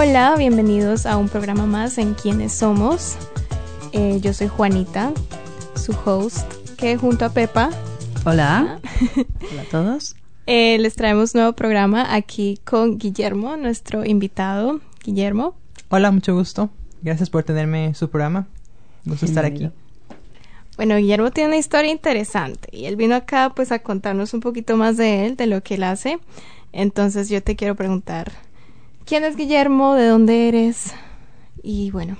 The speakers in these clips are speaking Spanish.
Hola, bienvenidos a un programa más en Quiénes Somos. Eh, yo soy Juanita, su host, que junto a Pepa. Hola. Hola a todos. Eh, les traemos nuevo programa aquí con Guillermo, nuestro invitado. Guillermo. Hola, mucho gusto. Gracias por tenerme en su programa. Me gusta estar aquí. Bueno, Guillermo tiene una historia interesante y él vino acá pues a contarnos un poquito más de él, de lo que él hace. Entonces yo te quiero preguntar, ¿quién es Guillermo? ¿De dónde eres? Y bueno,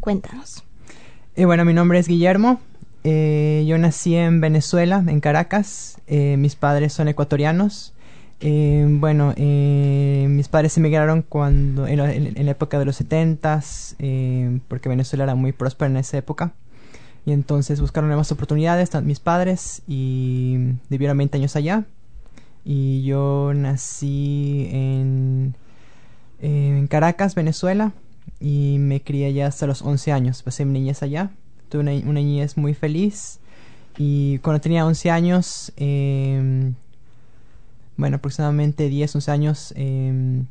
cuéntanos. Eh, bueno, mi nombre es Guillermo. Eh, yo nací en Venezuela, en Caracas. Eh, mis padres son ecuatorianos. Eh, bueno, eh, mis padres emigraron cuando en, la- en- la época de los setentas, eh, porque Venezuela era muy próspera en esa época. Y entonces buscaron nuevas oportunidades, mis padres, y vivieron 20 años allá. Y yo nací en, eh, en Caracas, Venezuela, y me crié allá hasta los 11 años. Pasé mi niñez allá. Tuve una, una niñez muy feliz. Y cuando tenía 11 años, eh, bueno, aproximadamente 10, 11 años, eh,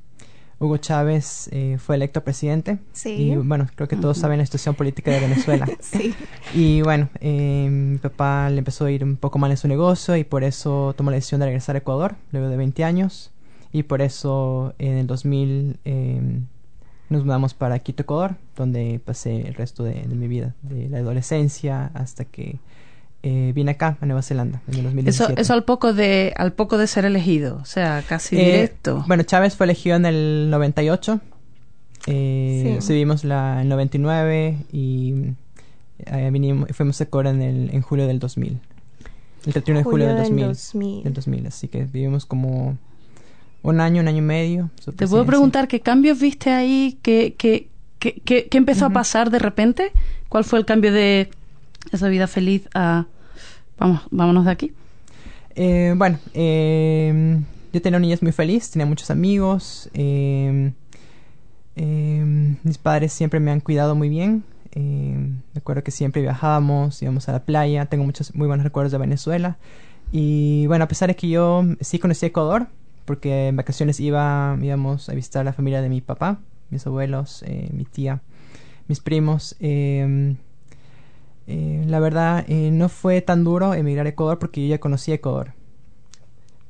Hugo Chávez eh, fue electo presidente. Sí. Y bueno, creo que todos saben la situación política de Venezuela. Sí. Y bueno, eh, mi papá le empezó a ir un poco mal en su negocio y por eso tomó la decisión de regresar a Ecuador luego de 20 años. Y por eso en el 2000 eh, nos mudamos para Quito, Ecuador, donde pasé el resto de, de mi vida, de la adolescencia hasta que eh, vine acá, a Nueva Zelanda, en el Eso, 2017. eso al poco de al poco de ser elegido, o sea, casi Eh, directo. Bueno, Chávez fue elegido en el 98. Eh, Sí. Subimos la, el 99 y eh, vinimos, fuimos a Ecuador en, el, en julio del 2000. El 31 de julio, del 2000, 2000. del 2000. Así que vivimos como un año, un año y medio. Te puedo preguntar qué cambios viste ahí, qué, qué, qué, qué- qué empezó a pasar de repente, cuál fue el cambio de esa vida feliz a vamos, vámonos de aquí. Eh, bueno, eh, yo tenía una niñez muy feliz, tenía muchos amigos. eh, eh, mis padres siempre me han cuidado muy bien. me acuerdo que siempre viajábamos, íbamos a la playa. Tengo muchos muy buenos recuerdos de Venezuela. Y bueno, a pesar de que yo sí conocí Ecuador, porque en vacaciones iba, íbamos a visitar la familia de mi papá, mis abuelos, eh, mi tía, mis primos. eh, eh, la verdad, eh, no fue tan duro emigrar a Ecuador porque yo ya conocía Ecuador.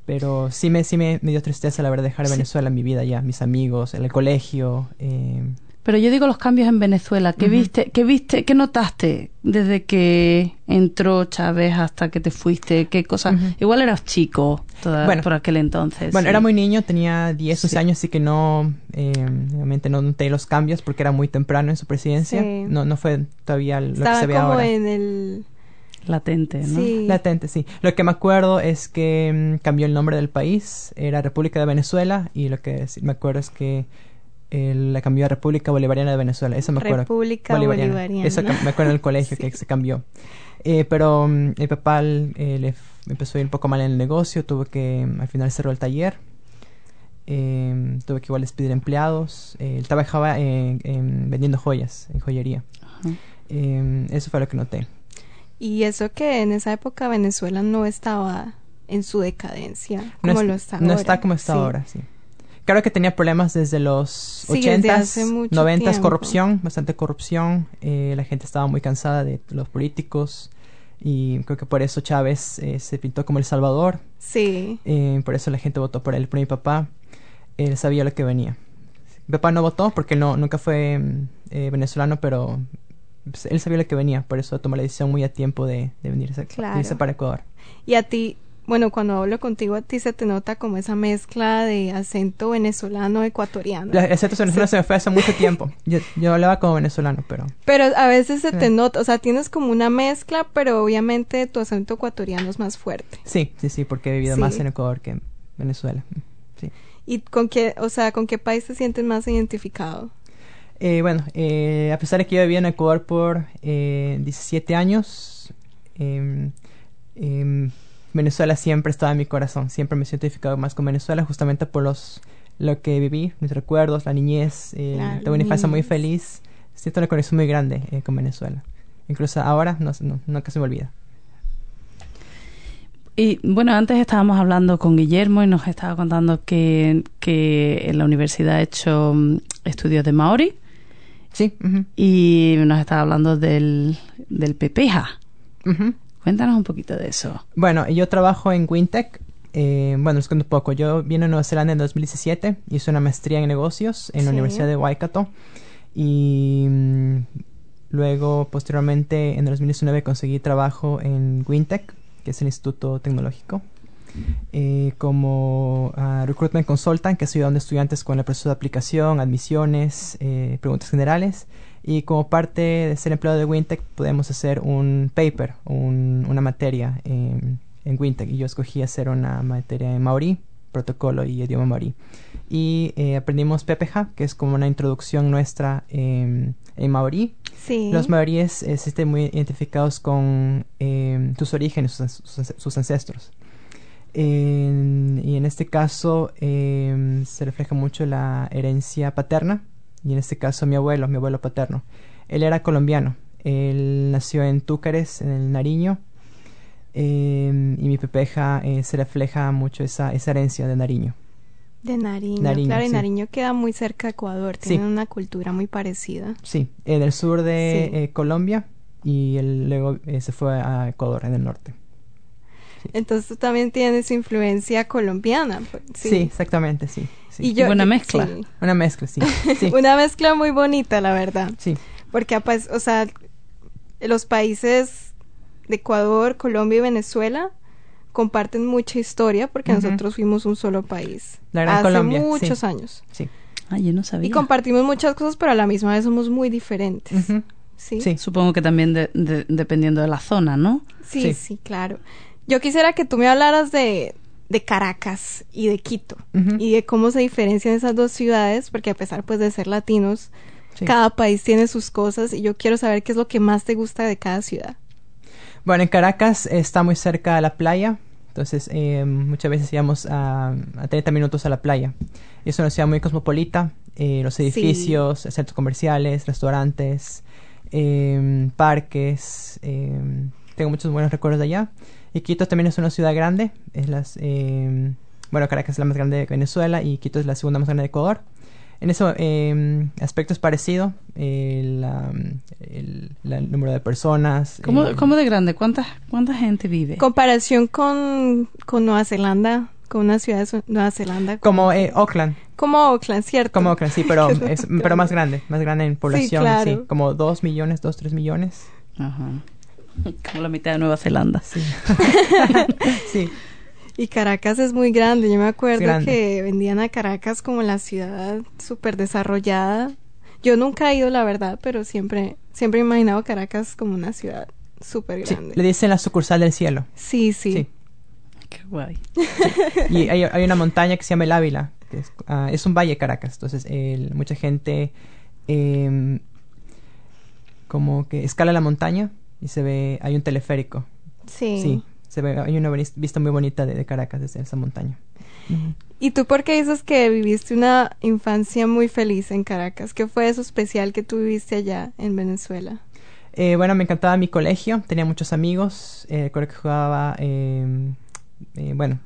Pero sí me, sí me, me dio tristeza la verdad dejar Sí. Venezuela, mi vida ya, mis amigos, el colegio. Pero yo digo los cambios en Venezuela, ¿qué viste, qué viste, qué notaste desde que entró Chávez hasta que te fuiste? ¿Qué cosas? Igual eras chico toda- Bueno. por aquel entonces. Bueno, sí. era muy niño, tenía 10, 11 Sí. años, así que no, eh, obviamente no noté los cambios porque era muy temprano en su presidencia. Sí. No, no fue todavía lo que se ve como ahora. en el... latente, ¿no? Sí. Latente, sí. Lo que me acuerdo es que mm, cambió el nombre del país, era República de Venezuela, y lo que sí me acuerdo es que eh, la cambió a República Bolivariana de Venezuela. Eso me acuerdo. República Bolivariana. Eso cam- me acuerdo en el colegio que se cambió. Eh, pero mm, mi papá eh, le empezó a ir un poco mal en el negocio, tuvo que, mm, al final cerró el taller. Eh, tuve que igual despedir empleados. Eh, él trabajaba en- en vendiendo joyas, en joyería. Eh, eso fue lo que noté. Y eso que en esa época Venezuela no estaba en su decadencia No como es- lo está No ahora. está como está Sí. ahora, sí. Claro que tenía problemas desde los Sí, desde 80s, hace mucho 90s, tiempo. corrupción, bastante corrupción. eh, la gente estaba muy cansada de los políticos y creo que por eso Chávez eh, se pintó como el Salvador. Sí. eh, por eso la gente votó por él. Por mi papá, él sabía lo que venía. Mi papá no votó porque no nunca fue mm, venezolano, pero pues, él sabía lo que venía. Por eso tomó la decisión muy a tiempo de, de venirse, Claro. irse para Ecuador. Y a ti, bueno, cuando hablo contigo a ti se te nota como esa mezcla de acento venezolano ecuatoriano. El acento venezolano se me fue hace mucho tiempo. Yo, yo hablaba como venezolano, pero... Pero a veces se te nota, o sea, tienes como una mezcla, pero obviamente tu acento ecuatoriano es más fuerte. Sí, sí, sí, porque he vivido Sí. más en Ecuador que en Venezuela. Sí. ¿Y con qué, o sea, con qué país te sientes más identificado? Eh, bueno, eh, a pesar de que yo viví en Ecuador por eh, 17 años, em, em, Venezuela siempre estaba en mi corazón. Siempre me siento identificado más con Venezuela, justamente por los lo que viví, mis recuerdos, la niñez. eh, La tuve una infancia muy feliz. Siento una conexión muy grande eh, con Venezuela. Incluso ahora no, no, nunca se me olvida. Y bueno, antes estábamos hablando con Guillermo y nos estaba contando que, que en la universidad ha hecho mm, estudios de Maori Sí. y nos estaba hablando del, del pepeja. Cuéntanos un poquito de eso. Bueno, yo trabajo en Wintech. Eh, bueno, les cuento un poco. Yo vine a Nueva Zelanda en 2017. Hice una maestría en negocios en la. Universidad de Waikato. Y mm, luego, posteriormente, en 2019 conseguí trabajo en Wintech, que es el Instituto Tecnológico, eh, como ah, Recruitment Consultant, que estoy ayudando estudiantes con el proceso de aplicación, admisiones, eh, preguntas generales. Y como parte de ser empleado de Wintech, podemos hacer un paper, un- una materia en, en Wintech. Y yo escogí hacer una materia en Maori, protocolo y idioma Maori. Y eh, aprendimos PPJ, que es como una introducción nuestra en, en Maori. Sí. Los maoríes eh, se estén muy identificados con eh, sus orígenes, sus, sus- sus ancestros. En- y en este caso eh, se refleja mucho la herencia paterna, y en este caso mi abuelo, mi abuelo paterno. Él era colombiano, él nació en Túcares, en el Nariño, eh, y mi pepeja eh, se refleja mucho esa, esa herencia de Nariño. De Nariño. Nariño, claro, y sí. Nariño queda muy cerca de Ecuador. Sí. Tienen una cultura muy parecida. Sí, en el sur de Sí. eh, Colombia, y él luego eh, se fue a Ecuador, en el norte. Entonces tú también tienes influencia colombiana. pues, Sí, exactamente, sí. sí. Y yo, Buena mezcla. sí. Una mezcla, sí. Sí, Una mezcla muy bonita, la verdad. sí, Porque, pues, o sea, los países de Ecuador, Colombia y Venezuela comparten mucha historia porque nosotros fuimos un solo país. La Gran hace Colombia, sí. muchos años. sí. Ah, yo no sabía. Y compartimos muchas cosas, pero a la misma vez somos muy diferentes. ¿Sí? Sí. Supongo que también de- de- dependiendo de la zona, ¿no? Sí, Sí. sí, claro. Yo quisiera que tú me hablaras de, de Caracas y de Quito y de cómo se diferencian esas dos ciudades, porque a pesar pues de ser latinos, Sí. cada país tiene sus cosas y yo quiero saber qué es lo que más te gusta de cada ciudad. Bueno, en Caracas está muy cerca de la playa, entonces eh, muchas veces íbamos a, a 30 minutos a la playa. Es una ciudad muy cosmopolita, eh, los edificios, centros comerciales, restaurantes, eh, parques, tengo muchos buenos recuerdos de allá. Y Quito también es una ciudad grande, es las, eh, bueno, Caracas es la más grande de Venezuela y Quito es la segunda más grande de Ecuador. En ese eh, aspecto es parecido, la- el, la- el número de personas. ¿Cómo, eh, cómo de grande? ¿Cuánta, ¿Cuánta gente vive? Comparación con, con Nueva Zelanda, con una ciudad de Nueva Zelanda. Como eh, Oakland, Como Oakland, ¿cierto? como Oakland, sí, pero, es, pero más grande, más grande en población, sí, claro. como dos millones, dos, tres millones. Ajá. Como la mitad de Nueva Zelanda. Sí. sí, Y Caracas es muy grande. Yo me acuerdo grande. que vendían a Caracas como la ciudad súper desarrollada. Yo nunca he ido, la verdad, pero siempre, siempre he imaginado Caracas como una ciudad súper sí, grande. le dicen la sucursal del cielo. Sí, sí. Sí. Qué guay. Y hay, hay una montaña que se llama el Ávila, que es, ah, es un valle Caracas, entonces el- mucha gente em, como que escala la montaña y se ve, hay un teleférico, Sí. sí, se ve, hay una vista muy bonita de, de Caracas desde esa montaña. ¿Y tú por qué dices que viviste una infancia muy feliz en Caracas? ¿Qué fue eso especial que tú viviste allá en Venezuela? Eh, bueno, me encantaba mi colegio, tenía muchos amigos, eh, recuerdo que jugaba, eh, eh, bueno,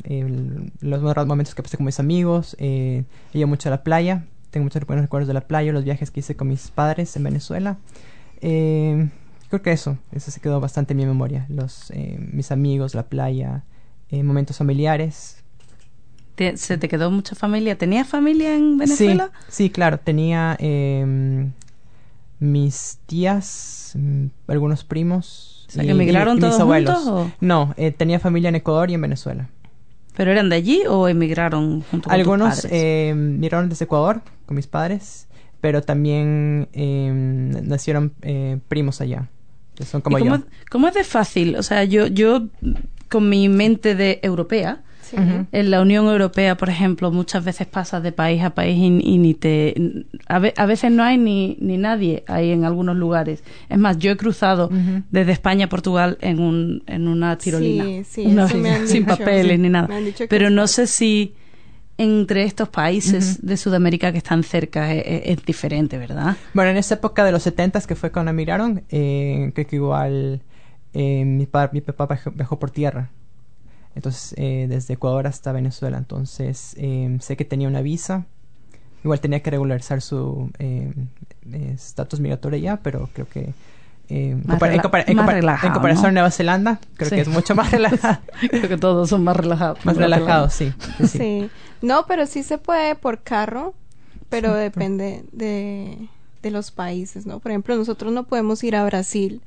los buenos momentos que pasé con mis amigos, eh, iba mucho a la playa, tengo muchos buenos recuerdos de la playa, los viajes que hice con mis padres en Venezuela. Eh, creo que eso, eso se quedó bastante en mi memoria, los, eh, mis amigos, la playa, eh, momentos familiares. ¿Te- ¿Se te quedó mucha familia? ¿Tenías familia en Venezuela? Sí, sí, claro, tenía eh, mis tías, mm, algunos primos. O sea, y- que emigraron y- y mis todos abuelos. juntos, o? No, eh, tenía familia en Ecuador y en Venezuela. ¿Pero eran de allí o emigraron junto con tus Algunos padres? eh, migraron desde Ecuador con mis padres, pero también eh, nacieron eh, primos allá, que son como ¿Y cómo, yo. cómo es de fácil? O sea, yo, yo con mi mente de europea, Sí. En la Unión Europea, por ejemplo, muchas veces pasas de país a país y, y ni te... A, ve- a veces no hay ni, ni nadie ahí en algunos lugares. Es más, yo he cruzado desde España a Portugal en, un, en una tirolina. Sí, sí, Una eso vez, me han sin dicho. papeles Sí, ni nada. Pero no sé si entre estos países de Sudamérica que están cerca es, es- es diferente, ¿verdad? Bueno, en esa época de los 70 que fue cuando emigraron, eh, creo que igual eh, mi, pa- mi papá viajó, por tierra. Entonces, eh, desde Ecuador hasta Venezuela. Entonces, eh, sé que tenía una visa. Igual tenía que regularizar su eh, eh, estatus migratorio ya, pero creo que... eh, Más en, rela- compar- en más compar- relajado, en comparación ¿no? a Nueva Zelanda, creo Sí. que es mucho más relajado. Creo que todos son más relajados. más relajado, sí. sí, sí. Sí. No, pero sí se puede por carro, pero depende de, de los países, ¿no? Por ejemplo, nosotros no podemos ir a Brasil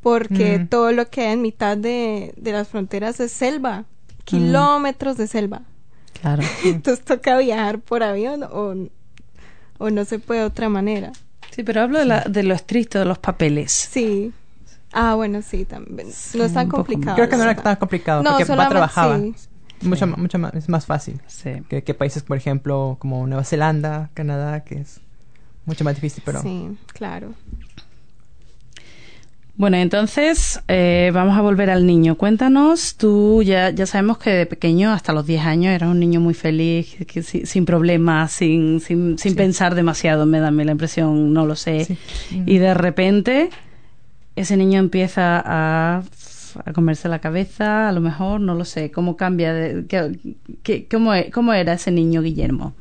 porque Mm. todo lo que hay en mitad de, de las fronteras es selva, kilómetros de selva. Claro. Entonces toca viajar por avión o, o no se puede de otra manera. Sí, pero hablo de, la- de lo estricto de los papeles. Sí. Ah, bueno, sí, también. No es tan complicado. Creo que no era tan complicado, No, porque papá trabajaba. sí. Mucho, Sí. ma- mucho más, es más fácil. Sí. que, que países, por ejemplo, como Nueva Zelanda, Canadá, que es mucho más difícil, pero... Sí, claro. Bueno, entonces eh, vamos a volver al niño. Cuéntanos, tú ya, ya sabemos que de pequeño, hasta los 10 años, eras un niño muy feliz, que, sin problemas, sin, sin, sin Sí. pensar demasiado, me da a mí la impresión, no lo sé. Sí. Y de repente ese niño empieza a, a comerse la cabeza, a lo mejor, no lo sé, cómo cambia, de, qué, qué- cómo, e- ¿cómo era ese niño Guillermo?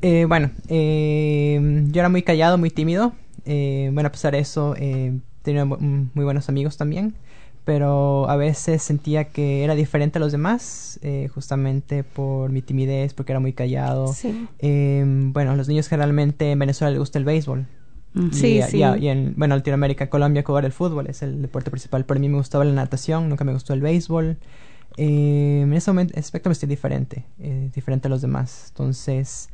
Eh, bueno, eh, yo era muy callado, muy tímido. Eh, bueno, a pesar de eso, eh, tenía mm, muy buenos amigos también. Pero a veces sentía que era diferente a los demás, eh, justamente por mi timidez, porque era muy callado. Sí. Eh, bueno, a los niños generalmente en Venezuela les gusta el béisbol. Sí, y, sí. y a- y en, bueno, Latinoamérica, Colombia, Ecuador, el fútbol es el deporte principal. Pero a mí me gustaba la natación, nunca me gustó el béisbol. Eh, en ese momento, aspecto me estoy diferente, eh, diferente a los demás. Entonces,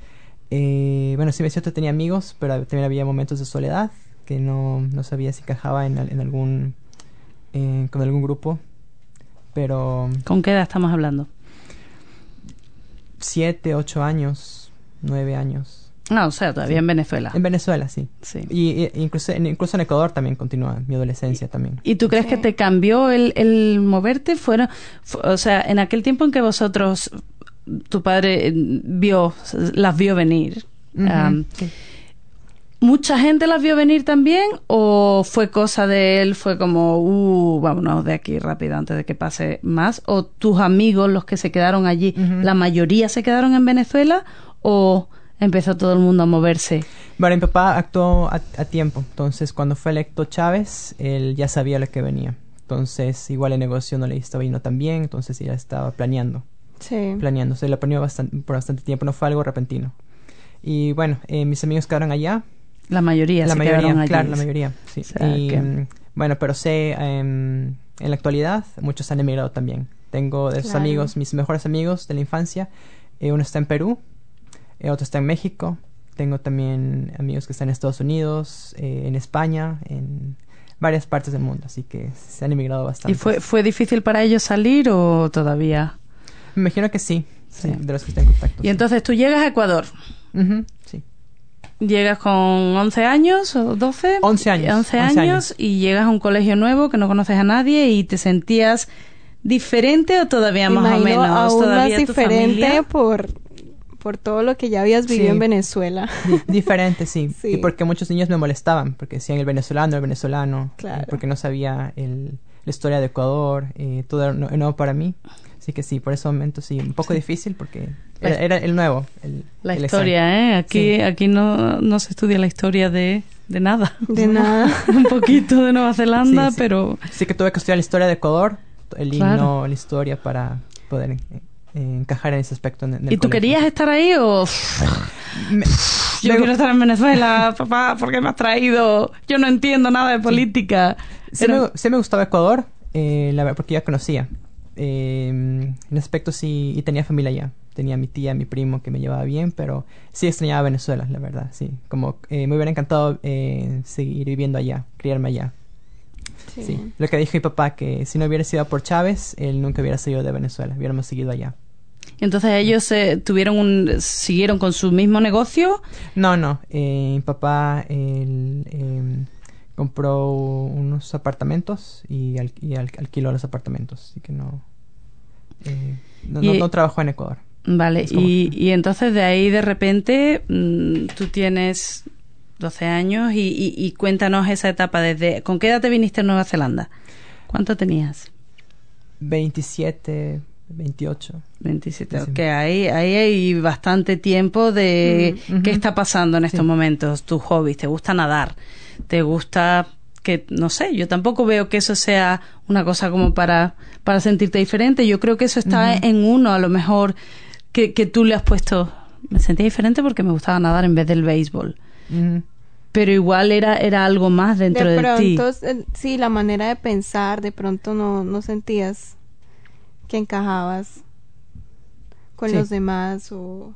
eh, bueno, sí, es cierto, tenía amigos, pero también había momentos de soledad que no, no sabía si encajaba en, al- en algún, eh, con algún grupo. Pero ¿Con qué edad estamos hablando? siete, ocho años, nueve años. Ah, o sea, todavía en Venezuela. En Venezuela, sí. Sí. Y, y- incluso, en, incluso en Ecuador también continúa mi adolescencia también. ¿Y tú crees Sí. que te cambió el, el moverte? Fuera, fu- o sea, en aquel tiempo en que vosotros, tu padre eh, vio, las vio venir, sí. ¿Mucha gente las vio venir también? ¿O fue cosa de él, fue como, uh, vámonos de aquí rápido antes de que pase más? ¿O tus amigos, los que se quedaron allí, la mayoría se quedaron en Venezuela? ¿O empezó todo el mundo a moverse? Bueno, mi papá actuó a, a tiempo. Entonces, cuando fue electo Chávez, él ya sabía lo que venía. Entonces, igual el negocio no le estaba yendo tan bien. Entonces, ya estaba planeando. Sí. Planeando. Se lo planeó bastante, por bastante tiempo. No fue algo repentino. Y bueno, eh, mis amigos quedaron allá. La mayoría la se mayoría, quedaron allí. claro, la mayoría. Sí. O sea, y, que- Bueno, pero sé, em, en la actualidad, muchos han emigrado también. Tengo de esos Claro. amigos, mis mejores amigos de la infancia. eh, uno está en Perú, eh, otro está en México. Tengo también amigos que están en Estados Unidos, eh, en España, en varias partes del mundo. Así que se han emigrado bastante. ¿Y fue, fue difícil para ellos salir o todavía? Me imagino que sí, sí, Sí. de los que están en contacto. Y entonces tú llegas a Ecuador. sí. Llegas con 11 años o 12. 11 años, 11 11 años, años. y llegas a un colegio nuevo que no conoces a nadie y te sentías diferente o todavía más o imagino menos. aún ¿Todavía más diferente familia? por, por todo lo que ya habías vivido Sí. en Venezuela. Di- diferente, sí. Sí. Y porque muchos niños me molestaban, porque decían el venezolano, el venezolano. Claro. Porque no sabía el, la historia de Ecuador, eh, todo era nu- nuevo para mí. Así que sí, por ese momento sí, un poco difícil porque era, era el nuevo. el- La el historia, ¿eh? Aquí, Sí. aquí no, no se estudia la historia de, de nada. De nada. un poquito de Nueva Zelanda, Sí, sí. pero. Sí que tuve que estudiar la historia de Ecuador, el Claro. himno, la historia para poder eh, encajar en ese aspecto. En, en el ¿Y tú colegio. querías estar ahí o Me- yo me- quiero estar en Venezuela, papá, ¿por qué me has traído? Yo no entiendo nada de política. Sí, Era- me, me gustaba Ecuador, eh, la porque ya conocía. Eh, en aspecto sí, y tenía familia allá. Tenía mi tía, mi primo que me llevaba bien, pero sí extrañaba Venezuela, la verdad, sí. Como eh, me hubiera encantado eh, seguir viviendo allá, criarme allá. Sí. Sí. Lo que dijo mi papá, que si no hubiera sido por Chávez, él nunca hubiera salido de Venezuela, hubiéramos seguido allá. Entonces ellos eh, tuvieron un, siguieron con su mismo negocio. No, no, eh, mi papá él, em, compró unos apartamentos y, al- y al- alquiló los apartamentos, así que no, eh, no, no- Y- no trabajó en Ecuador. Vale, como- y, y entonces de ahí de repente mm, tú tienes 12 años y, cuéntanos esa etapa desde... ¿Con qué edad te viniste a Nueva Zelanda? ¿Cuánto tenías? 27, 28. 27. Sí. Ok, ahí, ahí hay bastante tiempo de Mm, qué está pasando en estos Sí. momentos, tus hobbies, te gusta nadar, te gusta que, no sé, yo tampoco veo que eso sea una cosa como para, para sentirte diferente, yo creo que eso está en uno, a lo mejor que, que tú le has puesto, me sentía diferente porque me gustaba nadar en vez del béisbol, pero igual era, era algo más dentro de, de ti. pronto, eh, sí, la manera de pensar, de pronto no, no sentías que encajabas con Sí. los demás o...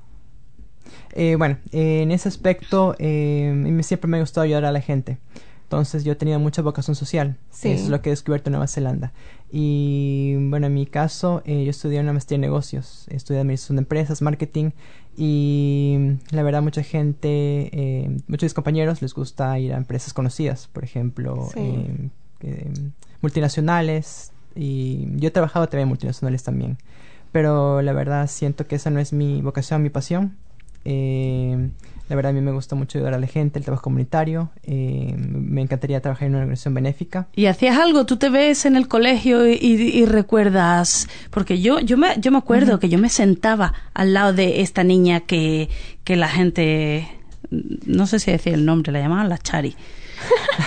Eh, bueno, eh, en ese aspecto eh, siempre me ha gustado ayudar a la gente. Entonces yo he tenido mucha vocación social. Sí. Eso es lo que he descubierto en Nueva Zelanda. Y bueno, en mi caso, eh, yo estudié una maestría en negocios. Estudié administración de empresas, marketing. Y la verdad, mucha gente, eh, muchos de mis compañeros les gusta ir a empresas conocidas. Por ejemplo, Sí. eh, multinacionales. Y yo he trabajado también en multinacionales también. Pero la verdad siento que esa no es mi vocación, mi pasión. Eh, la verdad a mí me gusta mucho ayudar a la gente, el trabajo comunitario. Eh, me encantaría trabajar en una organización benéfica. ¿Y hacías algo? ¿Tú te ves en el colegio y, y- y recuerdas? Porque yo, yo, me, yo me acuerdo que yo me sentaba al lado de esta niña que, que la gente, no sé si decía el nombre, la llamaban la Chari.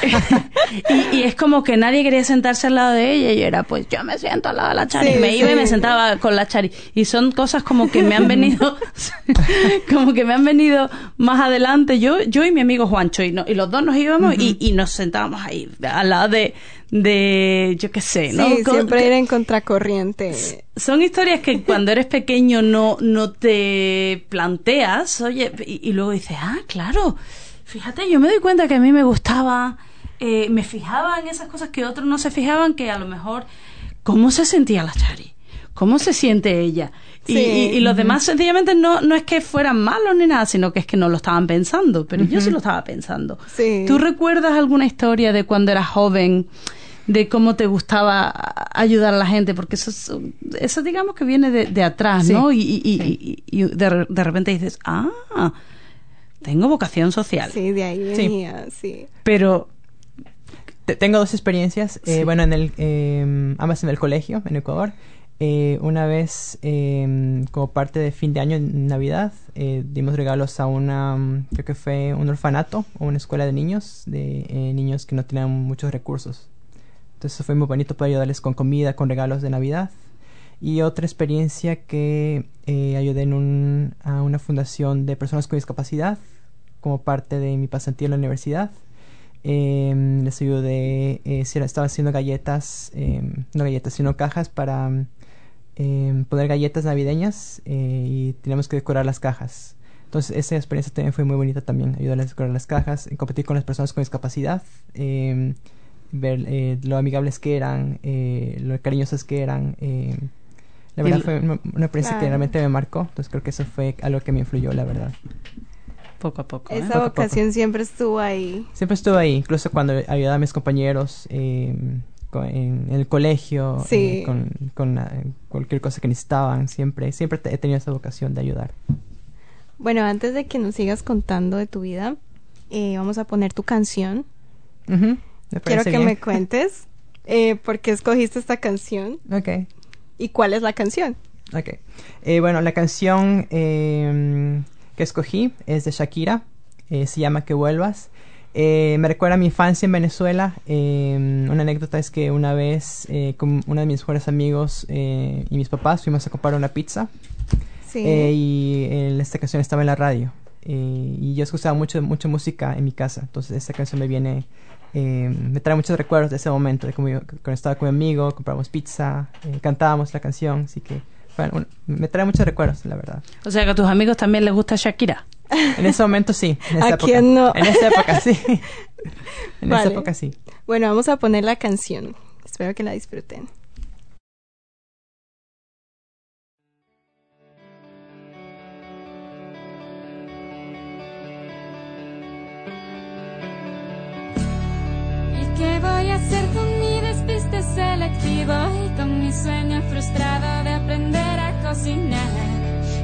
y, y es como que nadie quería sentarse al lado de ella y yo era, pues yo me siento al lado de la Chari. Sí, me iba y me sentaba con la Chari. Y son cosas como que me han venido, como que me han venido más adelante. Yo, yo y mi amigo Juancho, y, no- y los dos nos íbamos y, y nos sentábamos ahí al lado de, de yo qué sé, ¿no? Sí, siempre ir en contracorriente. son historias que cuando eres pequeño no, no te planteas, oye, y, y luego dices, ah, claro, fíjate, yo me doy cuenta que a mí me gustaba, eh, me fijaba en esas cosas que otros no se fijaban, que a lo mejor, ¿cómo se sentía la Chari? ¿Cómo se siente ella? Y, Sí. y- y los demás sencillamente no, no es que fueran malos ni nada, sino que es que no lo estaban pensando, pero yo sí lo estaba pensando. Sí. ¿Tú recuerdas alguna historia de cuando eras joven? de cómo te gustaba ayudar a la gente, porque eso, es- eso digamos que viene de, de atrás, Sí, ¿no? Y, y- sí. y- y de, de repente dices, ah, tengo vocación social. Sí, de ahí venía, sí. Pero, Te- tengo dos experiencias. eh. Bueno, en el, eh, ambas en el colegio, en Ecuador. Eh, una vez, eh, como parte de fin de año, en Navidad, eh, dimos regalos a una, mm, creo que fue un orfanato o una escuela de niños, de eh, niños que no tenían muchos recursos. Entonces fue muy bonito poder ayudarles con comida, con regalos de Navidad. Y otra experiencia que eh, ayudé en un, a una fundación de personas con discapacidad como parte de mi pasantía en la universidad. Eh, les ayudé, eh, estaba haciendo galletas, eh, no galletas, sino cajas para eh, poner galletas navideñas eh, y teníamos que decorar las cajas. Entonces esa experiencia también fue muy bonita también, ayudarles a decorar las cajas, competir con las personas con discapacidad, ver eh, lo amigables que eran, lo cariñosas que eran. La verdad fue una, una experiencia que realmente me marcó, entonces creo que eso fue algo que me influyó, la verdad. poco a poco. ¿eh? Esa poco. vocación siempre estuvo ahí. Siempre estuve ahí, incluso cuando ayudaba a mis compañeros eh, co- en, en el colegio, Sí. eh, con, con, eh, cualquier cosa que necesitaban, siempre, siempre he tenido esa vocación de ayudar. Bueno, antes de que nos sigas contando de tu vida, eh, vamos a poner tu canción. Quiero que bien. me cuentes eh, por qué escogiste esta canción Ok, y cuál es la canción. ok. Eh, bueno, la canción eh, que escogí es de Shakira, eh, se llama Que vuelvas. Eh, me recuerda a mi infancia en Venezuela. Eh, una anécdota es que una vez eh, con uno de mis mejores amigos eh, y mis papás fuimos a comprar una pizza Sí. Y esta canción estaba en la radio. y yo escuchaba mucho, mucha música en mi casa. Entonces esta canción me viene, eh, me trae muchos recuerdos de ese momento, de cuando estaba con mi amigo, comprábamos pizza, eh, cantábamos la canción, así que bueno, un- me trae muchos recuerdos, la verdad. O sea que a tus amigos también les gusta Shakira. En ese momento sí. En esa ¿A época. quién no? En esa época sí. en Vale. esa época sí. Bueno, vamos a poner la canción. Espero que la disfruten. Qué voy a hacer con mi despiste selectivo y con mi sueño frustrado de aprender a cocinar?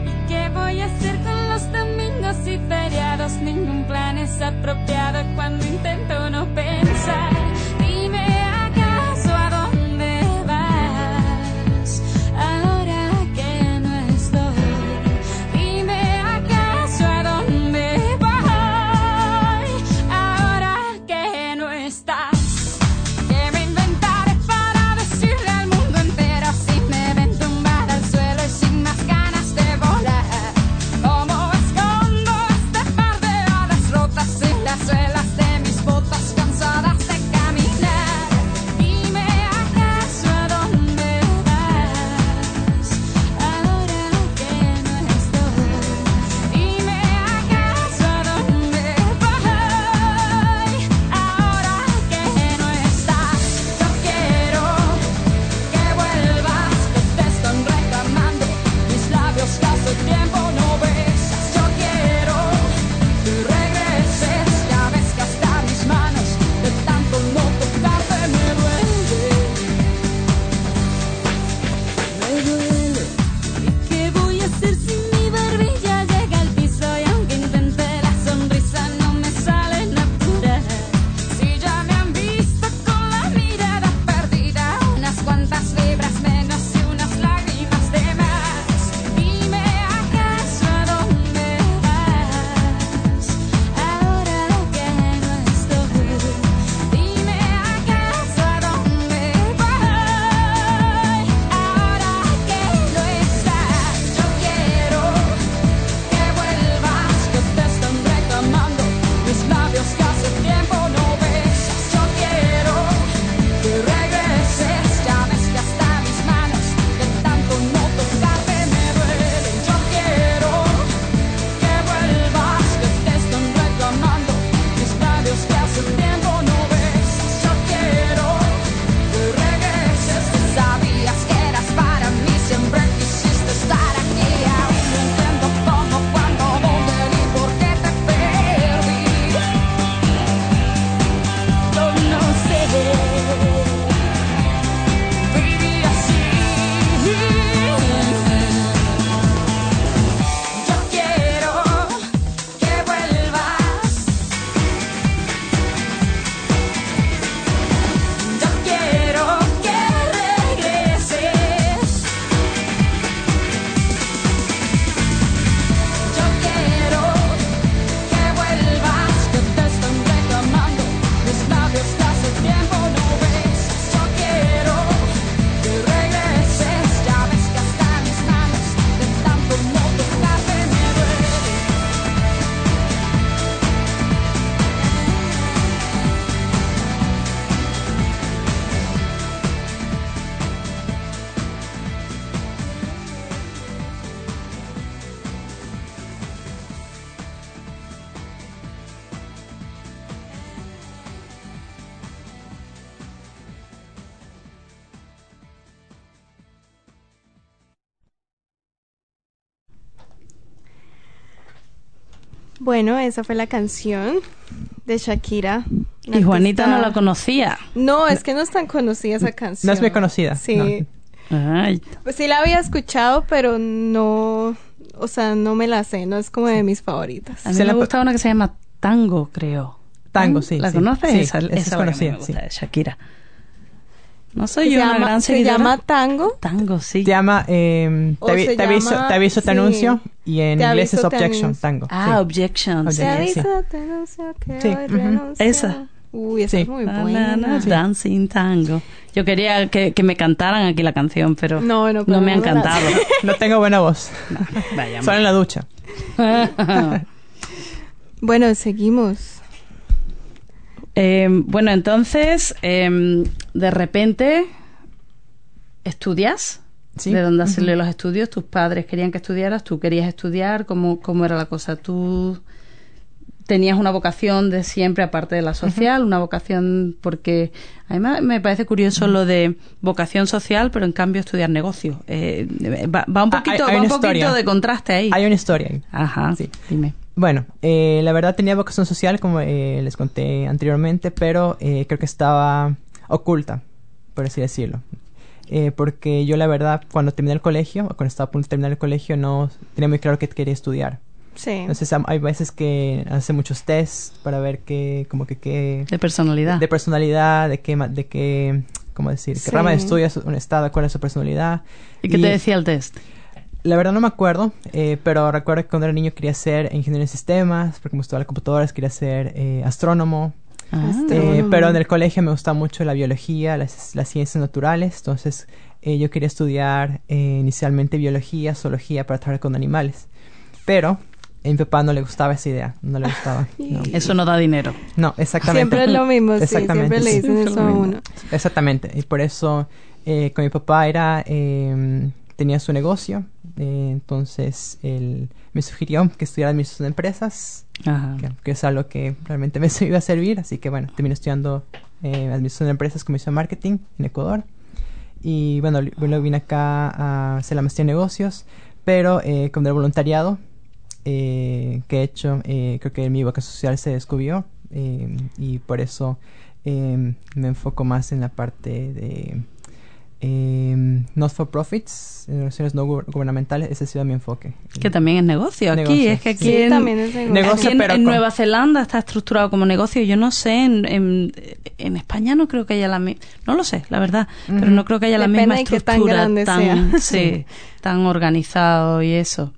¿Y qué voy a hacer con los domingos y feriados? Ningún plan es apropiado cuando intento no pensar. Bueno, esa fue la canción de Shakira. una Y Juanita no la conocía. No, es que no es tan conocida esa canción. No es muy conocida, Sí. Ay, Pues sí la había escuchado, pero no... O sea, no me la sé. No es como de mis favoritas. a mí Se me la- gusta una que se llama Tango, creo. Tango, sí. ¿La sí. conoces? Sí, esa esa es esa conocida, me gusta sí. de Shakira. No soy Se yo una llama- gran se seguidora. llama Tango. Tango, sí. Te llama, eh, O te, avi- se te aviso, llama- te aviso, te sí. anuncio. Y en Te inglés es objection, tango. Ah, sí. Objection. Te sí. Objection. aviso, sí. te anuncio que Sí, hoy ujú. renuncio. Esa. Uy, esa Sí. es muy Na, na, buena. na, Dancing Tango. Yo quería que, que me cantaran aquí la canción, pero No, no, me han no cantado. No tengo buena voz. Vaya, Solo en la ducha. Bueno, seguimos. Eh, bueno, entonces, eh, de repente, ¿estudias? Sí. ¿De dónde hacerle los estudios? ¿Tus padres querían que estudiaras? ¿Tú querías estudiar? ¿Cómo, cómo era la cosa? ¿Tú tenías una vocación de siempre, aparte de la social? ¿Una vocación? Porque además me parece curioso lo de vocación social, pero en cambio estudiar negocio. Eh, va, va un Ah, poquito, hay- hay va un poquito de contraste ahí. Hay una historia ahí. Ajá, Sí. dime. Bueno, eh, la verdad tenía vocación social, como eh, les conté anteriormente, pero eh, creo que estaba oculta, por así decirlo. Eh, porque yo la verdad, cuando terminé el colegio, o cuando estaba a punto de terminar el colegio, no tenía muy claro que quería estudiar. Sí. Entonces hay veces que hace muchos tests para ver qué, como que qué... De personalidad. De personalidad, de qué, ma- de qué, ¿cómo decir? Sí. ¿Qué rama de estudios uno está, de cuál es su personalidad? ¿Y qué te decía el test? La verdad no me acuerdo, eh, pero recuerdo que cuando era niño quería ser ingeniero en sistemas, porque me gustaba las computadoras, quería ser eh, astrónomo. Ah. Eh, pero en el colegio me gustaba mucho la biología, las, las ciencias naturales, entonces eh, yo quería estudiar eh, inicialmente biología, zoología para trabajar con animales. Pero a mi papá no le gustaba esa idea, no le gustaba. No, Eso no da dinero. No, exactamente. Siempre es lo mismo, sí. Exactamente, Siempre le dicen Siempre eso a mismo. uno. Exactamente, y por eso eh, con mi papá era eh, tenía su negocio, eh, entonces él me sugirió que estudiara administración de empresas, Ajá. que, que es algo que realmente me iba a servir, así que bueno, terminé estudiando eh, administración de empresas, comisión de marketing en Ecuador, y bueno, luego vine acá a hacer la maestría en negocios, pero eh, con el voluntariado eh, que he hecho, creo que mi vocación social se descubrió y por eso me enfoco más en la parte de eh, not for profits, en relaciones no gu- gubernamentales, ese ha sido mi enfoque. Que también es negocio. Aquí es que aquí sí. En, también es negocio. Negocio, aquí en- pero en Nueva Zelanda está estructurado como negocio. Yo no sé, en, en, en España no creo que haya la misma... No lo sé, la verdad. Pero Ujú. no creo que haya la Depende misma de qué tan estructura tan, sea. sí, tan organizado y eso.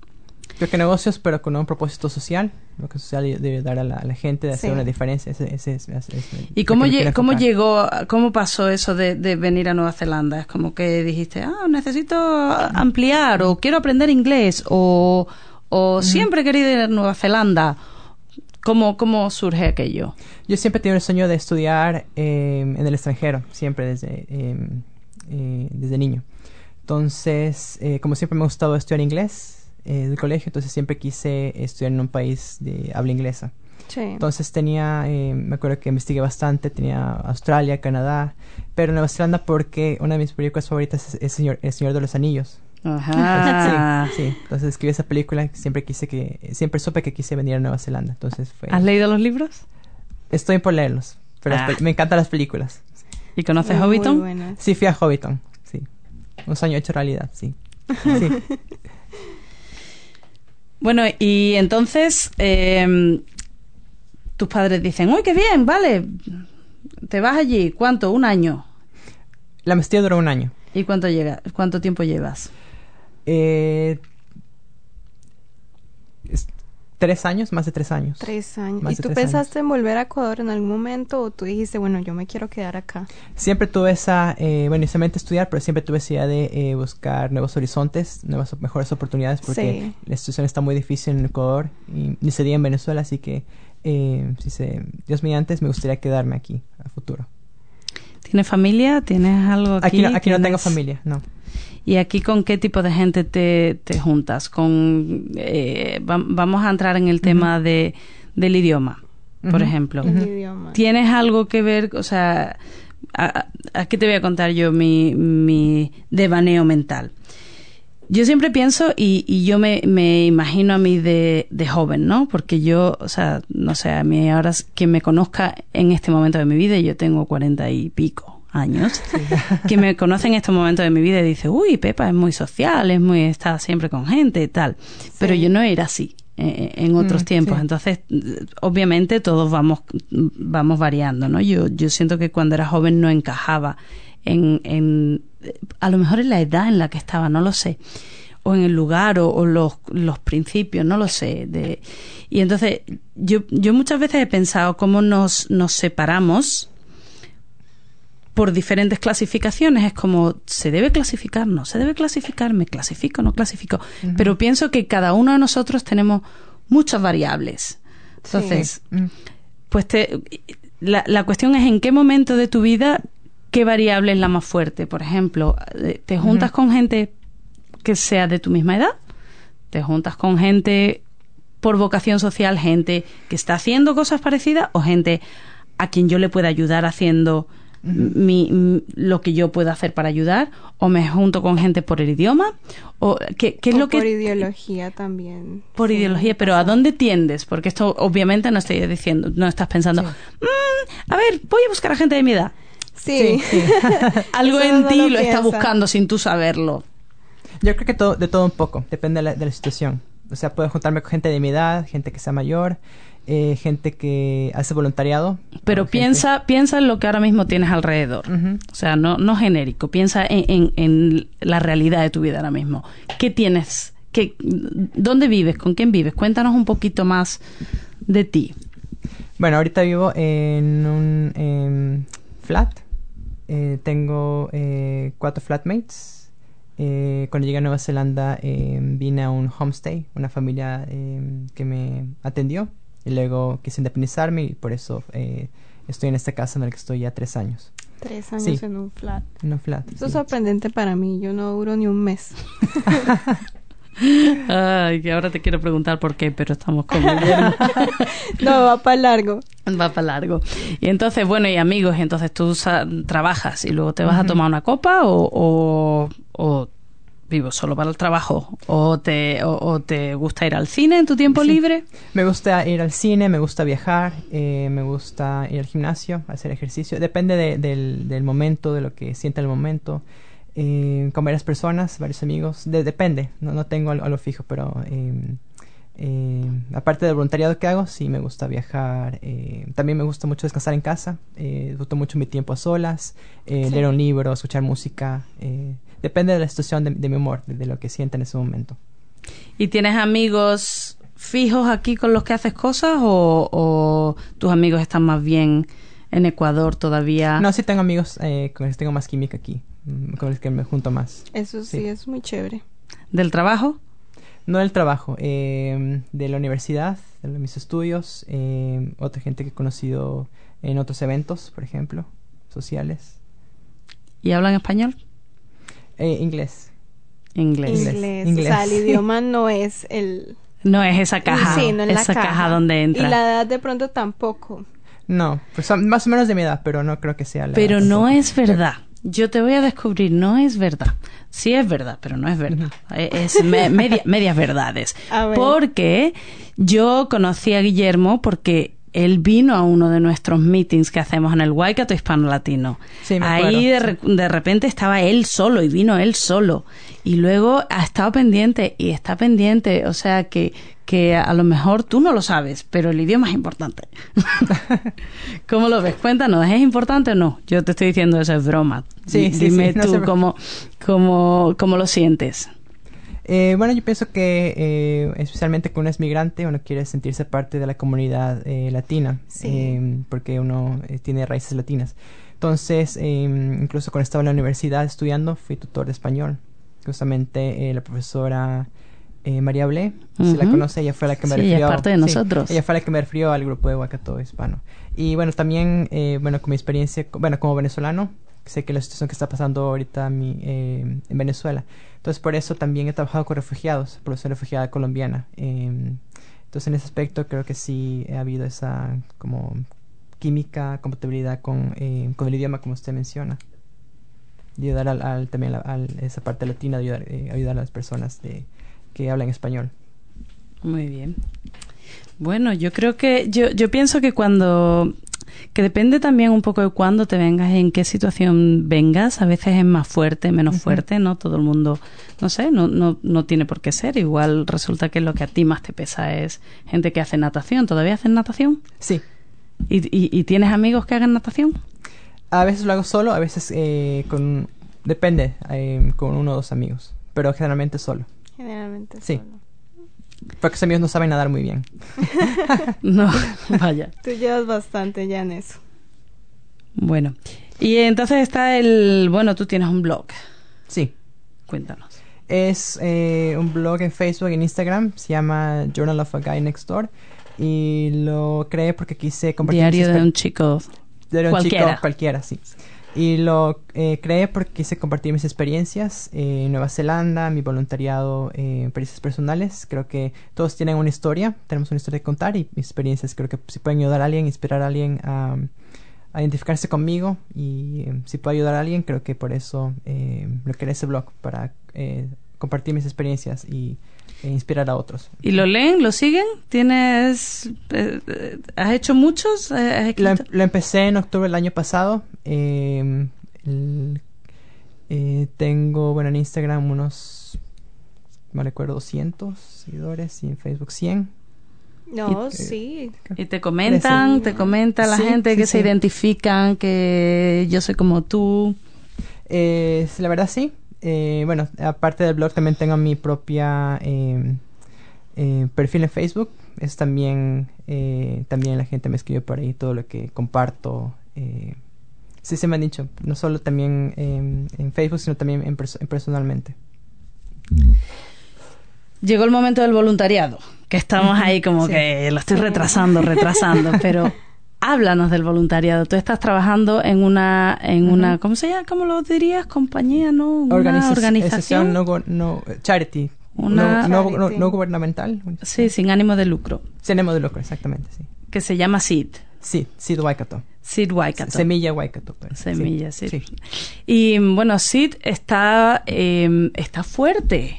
Creo que negocios, pero con un propósito social, lo que social debe dar a la, a la gente, de hacer Sí. una diferencia. Ese, ese es- ese ¿Y cómo, lle- cómo llegó, cómo pasó eso de, de venir a Nueva Zelanda? Es como que dijiste, ah, necesito ampliar o quiero aprender inglés o, o siempre he querido ir a Nueva Zelanda. ¿Cómo, ¿Cómo surge aquello? Yo siempre he tenido el sueño de estudiar eh, en el extranjero, siempre desde, eh, eh, desde niño. Entonces, eh, como siempre me ha gustado estudiar inglés eh, del colegio, entonces siempre quise estudiar en un país de habla inglesa. Sí. Entonces tenía, eh, me acuerdo que investigué bastante, tenía Australia, Canadá, pero Nueva Zelanda porque una de mis películas favoritas es El Señor, el Señor de los Anillos. Ajá. Sí, sí. Entonces escribí esa película, siempre quise que, siempre supe que quise venir a Nueva Zelanda. Entonces fue. ¿Has leído los libros? Estoy por leerlos, pero Ah. me encantan las películas. ¿Y conoces Hobbiton? Sí, fui a Hobbiton, sí. Un sueño hecho realidad, sí. Sí. Bueno, y entonces eh, tus padres dicen, uy, qué bien, vale, te vas allí, ¿cuánto? Un año. La maestría duró un año. ¿Y cuánto llega, cuánto tiempo llevas? Eh, tres años, más de tres años. Tres años. Más ¿Y tú pensaste en volver a Ecuador en algún momento o tú dijiste, bueno, yo me quiero quedar acá? Siempre tuve esa, eh, bueno, inicialmente estudiar, pero siempre tuve esa idea de eh, buscar nuevos horizontes, nuevas mejores oportunidades, porque Sí. la situación está muy difícil en Ecuador y ni se diga en Venezuela, así que eh, si se, Dios mediante, me gustaría quedarme aquí a futuro. ¿Tienes familia? ¿Tienes algo aquí? Aquí, no, aquí no tengo ¿Tienes- familia, no. ¿Y aquí con qué tipo de gente te, te juntas? Con, eh, va- vamos a entrar en el tema de, del idioma, por ejemplo. El idioma. ¿Tienes algo que ver? O sea, a- a- aquí te voy a contar yo mi, mi devaneo mental. Yo siempre pienso y, y yo me, me imagino a mí de, de joven, ¿no? Porque yo, o sea, no sé, a mí ahora quien me conozca en este momento de mi vida, y yo tengo cuarenta y pico años, que me conoce en este momento de mi vida y dice, uy, Pepa es muy social, es muy, está siempre con gente y tal. Pero yo no era así eh, en otros Mm, tiempos. sí. Entonces, eh, obviamente todos vamos, vamos variando, ¿no? Yo, yo siento que cuando era joven no encajaba en, en, eh, a lo mejor en la edad en la que estaba, no lo sé, o en el lugar o, o los, los principios, no lo sé. De, y entonces, yo, yo muchas veces he pensado cómo nos, nos separamos por diferentes clasificaciones. Es como, ¿se debe clasificar? No, se debe clasificar, me clasifico, no clasifico. Pero pienso que cada uno de nosotros tenemos muchas variables. Entonces, Mm. pues te, la, la cuestión es en qué momento de tu vida, qué variable es la más fuerte. Por ejemplo, eh, te juntas con gente que sea de tu misma edad, te juntas con gente por vocación social, gente que está haciendo cosas parecidas o gente a quien yo le pueda ayudar haciendo mi, lo que yo pueda hacer para ayudar o me junto con gente por el idioma o qué, qué es O lo que por ideología también. por Sí, ideología, pero ¿a dónde tiendes? Porque esto obviamente no estoy diciendo, no estás pensando, "Mm, a ver, voy a buscar a gente de mi edad. Sí. Algo en no ti lo lo, está buscando sin tú saberlo. Yo creo que todo, de todo un poco, depende de la, de la situación. O sea, puedo juntarme con gente de mi edad, gente que sea mayor, eh, gente que hace voluntariado. Pero gente- piensa, piensa en lo que ahora mismo tienes alrededor. O sea, no, no genérico, piensa en, en- en la realidad de tu vida ahora mismo. ¿Qué tienes? ¿Qué, ¿Dónde vives? ¿Con quién vives? Cuéntanos un poquito más de ti. Bueno, ahorita vivo en un em, flat. Eh, tengo eh, cuatro flatmates. Eh, cuando llegué a Nueva Zelanda em, vine a un homestay, una familia em, que me atendió. Y luego quise independizarme y por eso eh, estoy en esta casa en la que estoy ya tres años. Tres años Sí. en un flat. En un flat. Eso es sorprendente para mí. Yo no duro ni un mes. Ay, que ahora te quiero preguntar por qué, pero estamos. No, va para largo. Va para largo. Y entonces, bueno, y amigos, entonces tú sa- trabajas y luego te vas a tomar una copa o, o, o vivo solo para el trabajo o te, o, o te gusta ir al cine en tu tiempo libre. Me gusta ir al cine, me gusta viajar, eh, me gusta ir al gimnasio, hacer ejercicio. Depende de- del, del momento, de lo que sienta el momento. Eh, con varias personas, varios amigos. De- depende, no, no tengo algo, algo fijo, pero eh, eh, aparte del voluntariado que hago, sí me gusta viajar. eh, también me gusta mucho descansar en casa. Eh, disfruto mucho mi tiempo a solas, Sí. leer un libro, escuchar música. Depende de la situación de, de mi humor, de, de lo que sienta en ese momento. ¿Y tienes amigos fijos aquí con los que haces cosas o, o tus amigos están más bien en Ecuador todavía? No, sí tengo amigos eh, con los que tengo más química aquí, mm, con los que me junto más. Eso sí, Sí. es muy chévere. ¿Del trabajo? No del trabajo, eh, de la universidad, de mis estudios, eh, otra gente que he conocido en otros eventos, por ejemplo, sociales. ¿Y hablan español? Eh, inglés. Inglés. Inglés. Inglés. O sea, el idioma no es el... No es esa caja. Sí, no es la esa caja. caja. donde entra. Y la edad de pronto tampoco. No, pues son más o menos de mi edad, pero no creo que sea la Pero edad no tampoco. es verdad. Yo te voy a descubrir, no es verdad. Sí es verdad, pero no es verdad. Eh, Es me- media- medias verdades. A ver. Porque yo conocí a Guillermo porque él vino a uno de nuestros meetings que hacemos en el Waikato Hispano Latino. Sí, Ahí de, re- de repente estaba él solo y vino él solo. Y luego ha estado pendiente y está pendiente. O sea que, que a lo mejor tú no lo sabes, pero el idioma es importante. ¿Cómo lo ves? Cuéntanos, ¿es importante o no? Yo te estoy diciendo eso es broma. Sí, sí, Dime sí, no tú cómo, cómo, cómo lo sientes. Eh, bueno, yo pienso que eh, especialmente cuando uno es migrante, uno quiere sentirse parte de la comunidad eh, latina, Sí. eh, porque uno eh, tiene raíces latinas. Entonces, eh, incluso cuando estaba en la universidad estudiando, fui tutor de español. Justamente eh, la profesora eh, María Blé, si la Ujú. conoce, ella fue la que me Sí, ella es refirió. parte de sí, nosotros. ella fue la que me refirió al grupo de Huacato Hispano. Y bueno, también, eh, bueno, con mi experiencia, bueno, como venezolano, sé que la situación que está pasando ahorita mí, eh, en Venezuela. Entonces, por eso también he trabajado con refugiados, ser refugiada colombiana. Eh, entonces, en ese aspecto, creo que sí ha habido esa como química, compatibilidad con, eh, con el idioma, como usted menciona. De ayudar al, al- también a a esa parte latina, de ayudar, eh, ayudar a las personas de, que hablan español. Muy bien. Bueno, yo creo que yo, yo pienso que cuando que depende también un poco de cuándo te vengas, en qué situación vengas, a veces es más fuerte, menos fuerte, ¿no? Todo el mundo, no sé, no, no, no tiene por qué ser. Igual resulta que lo que a ti más te pesa es gente que hace natación. ¿Todavía hacen natación? Sí, ¿Y, y, y tienes amigos que hagan natación? A veces lo hago solo, a veces eh, con... Depende, eh, con uno o dos amigos. Pero generalmente solo. Generalmente Sí. solo. Porque los amigos no saben nadar muy bien. No, vaya. Tú llevas bastante ya en eso. Bueno, y entonces está el, bueno, tú tienes un blog. Sí. Cuéntanos. Es eh, un blog en Facebook y en Instagram. Se llama Journal of a Guy Next Door. Y lo creé porque quise compartir... Diario de un chico. de un cualquiera. chico cualquiera, sí. Y lo eh, creé porque quise compartir mis experiencias eh, en Nueva Zelanda, mi voluntariado, eh, experiencias personales. Creo que todos tienen una historia, tenemos una historia que contar y mis experiencias creo que si pueden ayudar a alguien, inspirar a alguien a, identificarse conmigo y eh, si puedo ayudar a alguien, creo que por eso eh, lo creé ese blog, para eh, compartir mis experiencias y e inspirar a otros. ¿Y lo leen? ¿Lo siguen? ¿Tienes... eh, eh, ¿Has hecho muchos? Eh, ¿Has em- lo empecé en octubre del año pasado. eh, el- eh, tengo, bueno, en Instagram unos, no recuerdo, 200 seguidores y en Facebook 100. No, Y- sí. Y te comentan, te comenta la Sí, gente sí, que se sí. identifican, que yo soy como tú. Eh, la verdad sí. Eh, bueno, aparte del blog también tengo mi propia eh, eh, perfil en Facebook. Es también, eh, también la gente me escribe por ahí todo lo que comparto. sí, se me han dicho. No solo también eh, en Facebook, sino también en perso- en personalmente. Llegó el momento del voluntariado, que estamos ahí como Sí. que lo estoy retrasando, retrasando, pero háblanos del voluntariado. Tú estás trabajando en una, en una, ¿cómo se llama? ¿Cómo lo dirías? Compañía, ¿no? Una Organización- organización. no, no- charity. Una- no, no- no- Charity. no gubernamental. Sí, sin ánimo de lucro, Sin ánimo de lucro, exactamente, sí. que se llama SID. Sí, Sid Waikato. SID Waikato. Semilla Waikato. pues, sí. Semilla, sí. Sí. Y bueno, SID está, eh, está fuerte.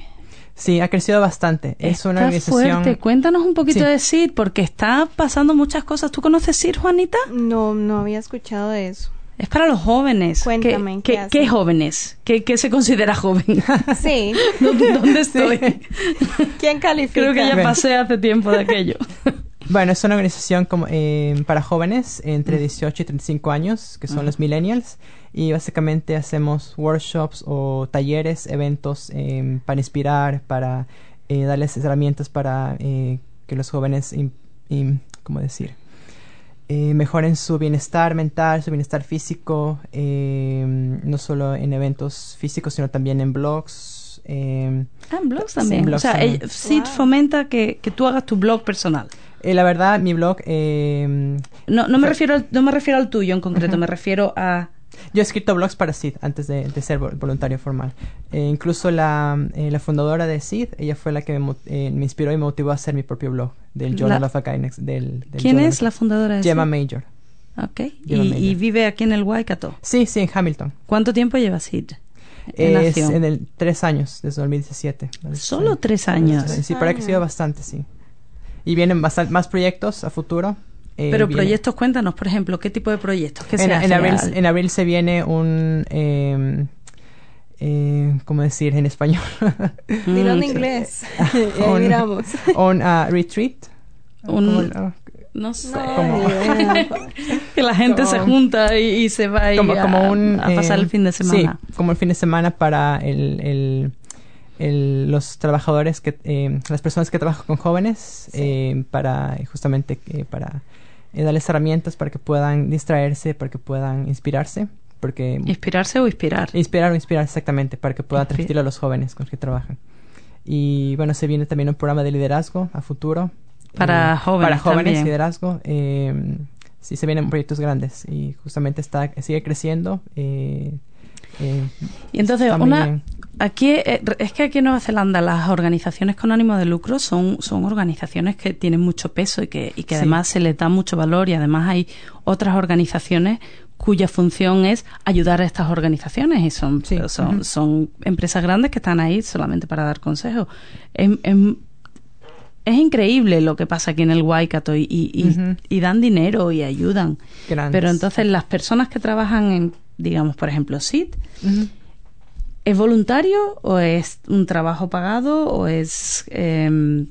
Sí, ha crecido bastante. Es Está una organización... fuerte. Cuéntanos un poquito Sí. de SID, porque está pasando muchas cosas. ¿Tú conoces SID, Juanita? No, no había escuchado de eso. Es para los jóvenes. Cuéntame, ¿Qué, ¿qué qué- qué jóvenes? ¿Qué, qué se considera joven? Sí. ¿Dónde, dónde estoy? ¿Quién califica? Creo que ya pasé hace tiempo de aquello. Bueno, es una organización como, eh, para jóvenes entre 18 y 35 años, que son Ajá. los millennials, y básicamente hacemos workshops o talleres, eventos eh, para inspirar, para eh, darles herramientas para eh, que los jóvenes, ¿cómo decir? Eh, mejoren su bienestar mental, su bienestar físico, eh, no solo en eventos físicos, sino también en blogs. eh, Ah, en blogs Sí, también. en blogs o sea, también. ella- SID Wow. fomenta que, que tú hagas tu blog personal. eh, la verdad, mi blog, eh, No, no, me, refiero al, no me refiero al tuyo en concreto, me refiero a... Yo he escrito blogs para SID antes de, de ser vol- voluntario formal. Eh, incluso la, eh, la fundadora de SID, ella fue la que me, eh, me inspiró y me motivó a hacer mi propio blog del Journal La- of a Kindness. Del, del ¿Quién Journal es la fundadora de Gemma? Major. Ok. Gemma Y, Major. y vive aquí en el Waikato. Sí, sí, en Hamilton. ¿Cuánto tiempo lleva SID? En Es acción? en el tres años, desde 2017. Solo tres años. Sí, sí, pero ha crecido bastante, sí. Y vienen bastante, más proyectos a futuro. Eh, Pero viene- proyectos, cuéntanos, por ejemplo, ¿qué tipo de proyectos? ¿Qué se en, hace en abril, al- en abril se viene un... Eh, eh, ¿Cómo decir en español? Dilo en inglés. y Un- miramos. un ah, retreat. Un- ¿Cómo lo- No sé. No, que la gente se junta y, y se va como, a, como un, a pasar eh, el fin de semana. Sí, como el fin de semana para el, el- el- los trabajadores, que eh, las personas que trabajan con jóvenes, eh, para eh, justamente eh, para eh, darles herramientas para que puedan distraerse, para que puedan inspirarse, porque Inspirarse o inspirar. inspirar o inspirar exactamente, para que puedan Inspi- transmitir a los jóvenes con los que trabajan. Y bueno, se viene también un programa de liderazgo a futuro. Para jóvenes Para jóvenes, también. liderazgo. eh, sí, se vienen proyectos grandes y justamente está sigue creciendo. eh, eh, Y entonces, una, bien. Aquí eh, es que aquí en Nueva Zelanda las organizaciones con ánimo de lucro son, son organizaciones que tienen mucho peso y que, y que Sí. además se les da mucho valor y además hay otras organizaciones cuya función es ayudar a estas organizaciones y son, Sí, son, son empresas grandes que están ahí solamente para dar consejos. Es, es- es increíble lo que pasa aquí en el Waikato y, dan dinero y ayudan. Grandes. Pero entonces las personas que trabajan en, digamos, por ejemplo, SIT, Ujú. ¿Es voluntario o es un trabajo pagado o es... em,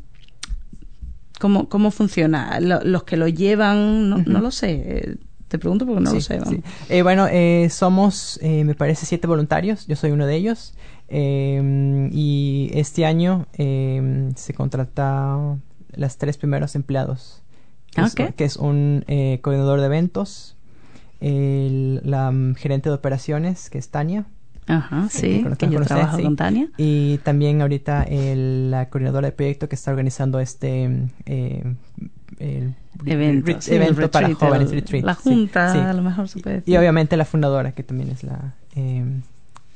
¿cómo, ¿Cómo funciona? Lo- ¿Los que lo llevan? No, no lo sé. eh, Te pregunto porque no lo sé. sí. Eh, bueno, eh, somos, eh, me parece, siete voluntarios. Yo soy uno de ellos. Eh, y este año eh, se contrata las tres primeros empleados. Que, Ah, es, ok. que es un eh, coordinador de eventos, el- la gerente de operaciones, que es Tania, Ajá, Sí, que yo trabajo sí. con Tania. y también ahorita el- la coordinadora de proyecto que está organizando este eh, el Evento, sí, el para retreat, jóvenes, retreat, La junta, sí. a lo mejor se puede decir. Y obviamente la fundadora, que también es la, eh,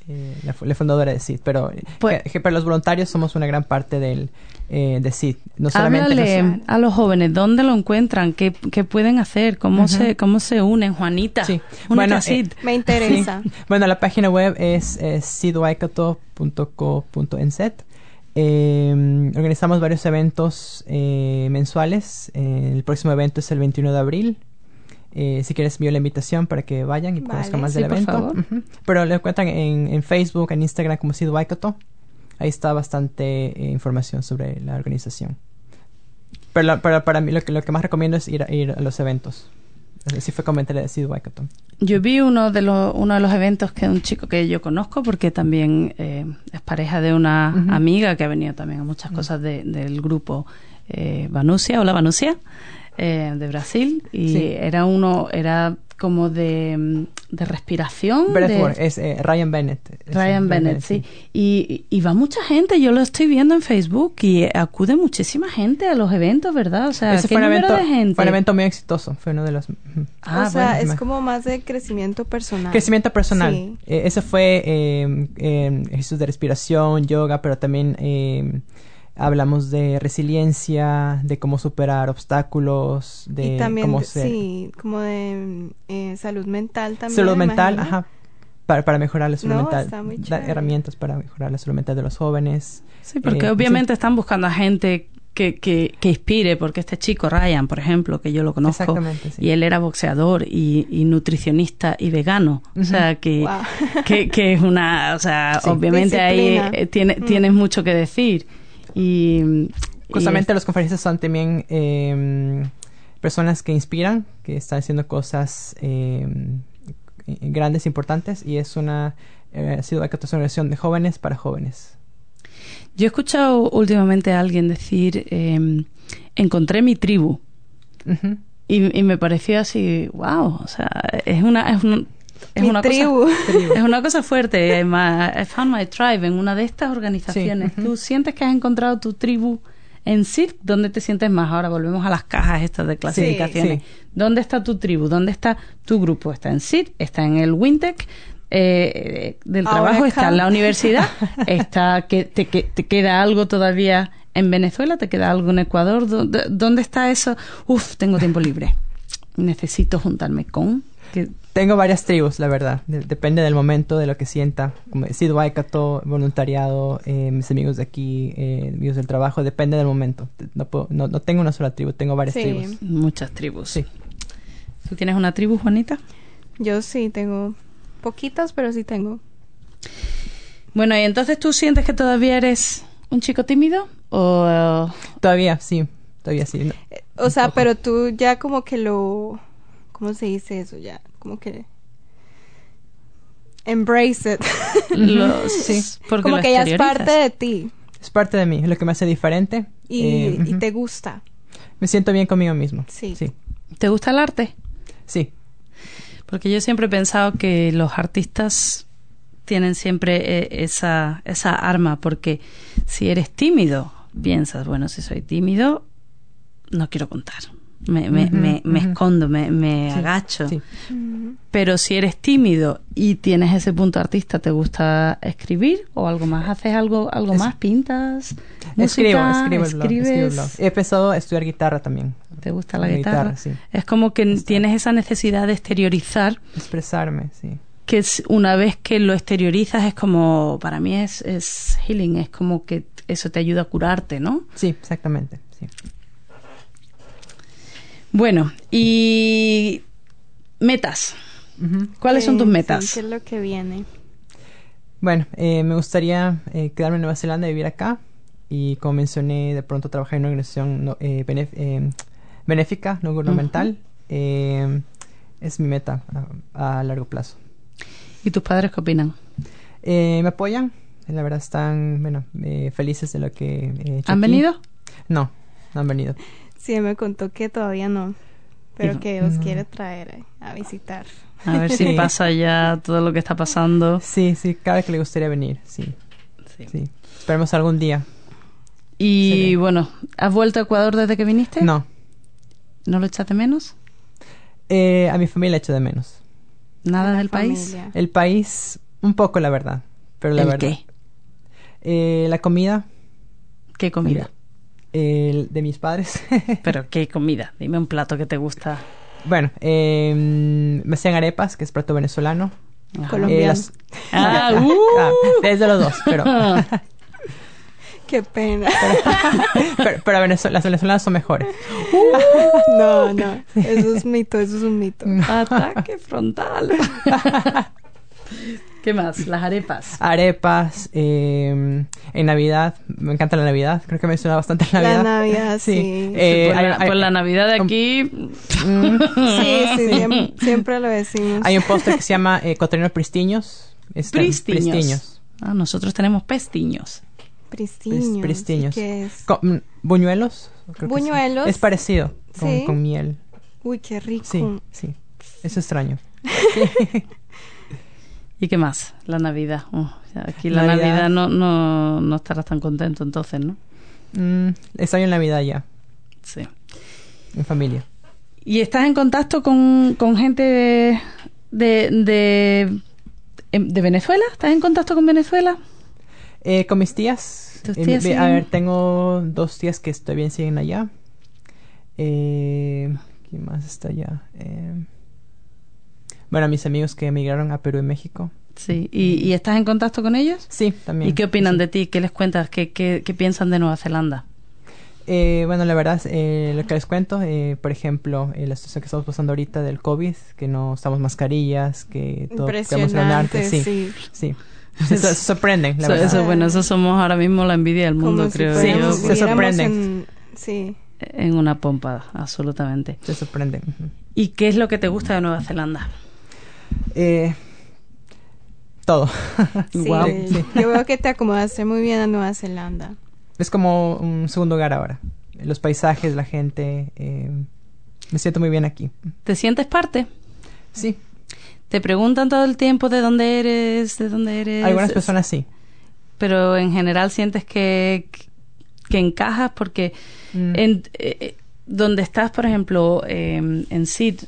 eh, la, la fundadora de SID. Pero eh, Pues- que, que para los voluntarios somos una gran parte del, eh, de SID. No solamente Háblale los- a los jóvenes, ¿dónde lo encuentran? ¿Qué, qué pueden hacer? ¿Cómo, Ujú. se, ¿Cómo se unen, Juanita? Sí. Bueno, a Sid. Me interesa. Sí. Bueno, la página web es eh, sidwaikato.co.nz. Eh, organizamos varios eventos eh, mensuales. Eh, el próximo evento es el 21 de abril. Eh, si quieres, envío la invitación para que vayan y Vale. conozcan más Sí, del por evento. favor. Ujú. Pero lo encuentran en, en Facebook, en Instagram como Sid Waikato. Ahí está bastante eh, información sobre la organización. Pero, la- pero para mí lo que, lo que más recomiendo es ir a, ir a los eventos. Así fue comentario de Sid Waikato. Yo vi uno de los uno de los eventos que un chico que yo conozco porque también eh, es pareja de una amiga que ha venido también a muchas cosas de- del grupo eh, Vanusia, hola Vanusia, eh, de Brasil y Sí. era uno era como de, mm, de respiración. de- Breathwork, es eh, Ryan Bennett. Es, Ryan eh, Bennett, sí. Y, y va mucha gente, yo lo estoy viendo en Facebook y acude muchísima gente a los eventos, ¿verdad? O sea, Ese ¿qué fue un, número evento, de gente? fue un evento muy exitoso. Fue uno de los. Ah, o sea, bueno. es como más de crecimiento personal. Crecimiento personal. Sí. Eh, ese fue eh, eh, ejercicios de respiración, yoga, pero también eh, hablamos de resiliencia, de cómo superar obstáculos, de y también, cómo de- ser. sí, como de eh, salud mental también. salud me mental, imagino. ajá. Para, para mejorar la salud No, mental. está muy chévere. herramientas para mejorar la salud mental de los jóvenes. Sí, porque Eh, obviamente están buscando a gente que, que, que inspire, porque este chico, Ryan, por ejemplo, que yo lo conozco, sí. y él era boxeador y, y nutricionista y vegano, o sea, que, Wow. que, que es una, o sea, Sí. obviamente ahí eh, tiene, Mm. tienes mucho que decir. Y, y Justamente los conferencias son también eh, personas que inspiran, que están haciendo cosas eh, grandes, importantes, y es una eh, ha sido una organización de jóvenes para jóvenes. Yo he escuchado últimamente a alguien decir, eh, encontré mi tribu. Ujú. Y, y me pareció así, wow, o sea, es una, es un- es Mi una tribu. cosa, es una cosa fuerte. eh, I found my tribe en una de estas organizaciones. Sí. ¿Tú sientes que has encontrado tu tribu en SID? ¿Dónde te sientes más? Ahora volvemos a las cajas estas de clasificaciones. sí. ¿Dónde está tu tribu? ¿Dónde está tu grupo? ¿Está en SID? ¿Está en el Wintec? Eh, del Ahora trabajo está en la universidad está que te, que te queda algo todavía en Venezuela te queda algo en Ecuador ¿Dónde, dónde está eso? Uf, tengo tiempo libre necesito juntarme con que Tengo varias tribus, la verdad. De- depende del momento, de lo que sienta. Como decir, Waikato, voluntariado, eh, mis amigos de aquí, eh, amigos del trabajo, depende del momento. No, puedo- no, no tengo una sola tribu, tengo varias Sí. tribus. muchas tribus Sí. ¿tú tienes una tribu Juanita? Yo sí tengo poquitas, pero sí tengo. bueno y entonces tú sientes que todavía eres un chico tímido o Todavía, sí. Todavía sí. No- Eh, O sea, pero tú ya como que lo... ¿Cómo se dice eso? Ya, como que... Embrace it. los Sí. porque como lo que ya es parte de ti. Es parte de mí, es lo que me hace diferente. Y, Eh, y te gusta. Me siento bien conmigo mismo. Sí. Sí. ¿te gusta el arte? Sí. Porque yo siempre he pensado que los artistas tienen siempre eh, esa, esa arma, porque si eres tímido, piensas, bueno, si soy tímido, no quiero contar. Me, me, me, escondo, me, me Sí, agacho. sí. Pero si eres tímido y tienes ese punto artista, ¿te gusta escribir o algo más? ¿Haces algo, algo Es- más? ¿Pintas? Escribo, música? escribo el blog, escribo el blog. ¿Escribes? He empezado a estudiar guitarra también. ¿Te gusta la La guitarra? guitarra, sí. Es como que tienes esa necesidad de exteriorizar Expresarme, sí. que es- una vez que lo exteriorizas es como, para mí es, es healing, es como que eso te ayuda a curarte, ¿no? Sí, exactamente. Sí. Bueno, y metas. ¿Cuáles son tus sí, metas? ¿Qué es lo que viene? Bueno, eh, me gustaría eh, quedarme en Nueva Zelanda y vivir acá. Y como mencioné, de pronto trabajar en una organización no- eh, benef- eh, benéfica, no gubernamental. Eh, es mi meta a, a largo plazo. ¿Y tus padres qué opinan? Eh, me apoyan. La verdad están bueno, eh, felices de lo que he hecho ¿Han aquí. venido? No, no han venido. Sí, me contó que todavía no. Pero que os no. quiere traer eh, a visitar. A ver si pasa ya todo lo que está pasando. Sí, sí, cada vez que le gustaría venir, sí, Sí. sí. Esperemos algún día. Y bueno, ¿has vuelto a Ecuador desde que viniste? No, ¿No lo echas de menos? Eh, a mi familia echo de menos. ¿Nada del país? familia. El país, un poco la verdad. Pero la ¿El verdad. qué? Eh, la comida ¿Qué comida? El de mis padres. ¿Pero qué comida? Dime un plato que te gusta. bueno, eh, me hacían arepas, que es plato venezolano. Ajá. Colombiano. Eh, las- Ah, uh. Ah, desde los dos, pero, Qué pena. pero, pero Venezue- las venezolanas son mejores. No, no. Eso es mito, eso es un mito. Ataque frontal. ¿Qué más? Las arepas. Arepas, eh, en Navidad, me encanta la Navidad, creo que me suena bastante la Navidad. La Navidad, sí. Eh, pues, hay- la, hay- pues la Navidad de aquí. Mm, Sí, sí, siempre, siempre lo decimos. hay un postre que se llama eh, cotrinos pristiños. Pristiños. pristiños. Ah, nosotros tenemos pestiños. Pristiños. Pris- pristiños. ¿y ¿Qué es? Mm, buñuelos. creo que sí. Buñuelos. Es parecido, con, Sí. con miel. Uy, qué rico. Sí, sí. Es extraño. ¿Y qué más? La Navidad. Ya aquí la Navidad. Navidad, no, no, no estarás tan contento entonces, ¿no? Mm, extraño en Navidad ya, Sí. en familia. ¿Y estás en contacto con, con gente de, de, de, em, de Venezuela? ¿Estás en contacto con Venezuela? Eh, con mis tías. ¿Tus eh, tías ve- a ver, tengo dos tías que todavía siguen allá. Eh, ¿Quién más está allá? Eh, bueno, mis amigos que emigraron a Perú y México. Sí. ¿Y, y estás en contacto con ellos? Sí, también. ¿Y qué opinan Sí. de ti? ¿Qué les cuentas? ¿Qué, qué, qué piensan de Nueva Zelanda? Eh, bueno, la verdad, eh, lo que les cuento, eh, por ejemplo, eh, la situación que estamos pasando ahorita del COVID, que no usamos mascarillas, que todo queremos Impresionante, sí, sí. sí. Se, se sorprenden, la Eso, verdad. eso, bueno, eso somos ahora mismo la envidia del mundo, Como si creo fuéramos- yo. se viviéramos sorprenden. en- Sí. En una pompa, absolutamente. Se sorprenden. ¿Y qué es lo que te gusta de Nueva Zelanda? Eh, todo. Sí, Guau. Sí. Yo veo que te acomodaste muy bien a Nueva Zelanda. Es como un segundo hogar ahora. Los paisajes, la gente. eh, me siento muy bien aquí. ¿Te sientes parte? Sí, Te preguntan todo el tiempo de dónde eres, de dónde eres. algunas personas sí. Pero en general sientes que, que encajas porque Mm. en, eh, eh, donde estás, por ejemplo, eh, en SID,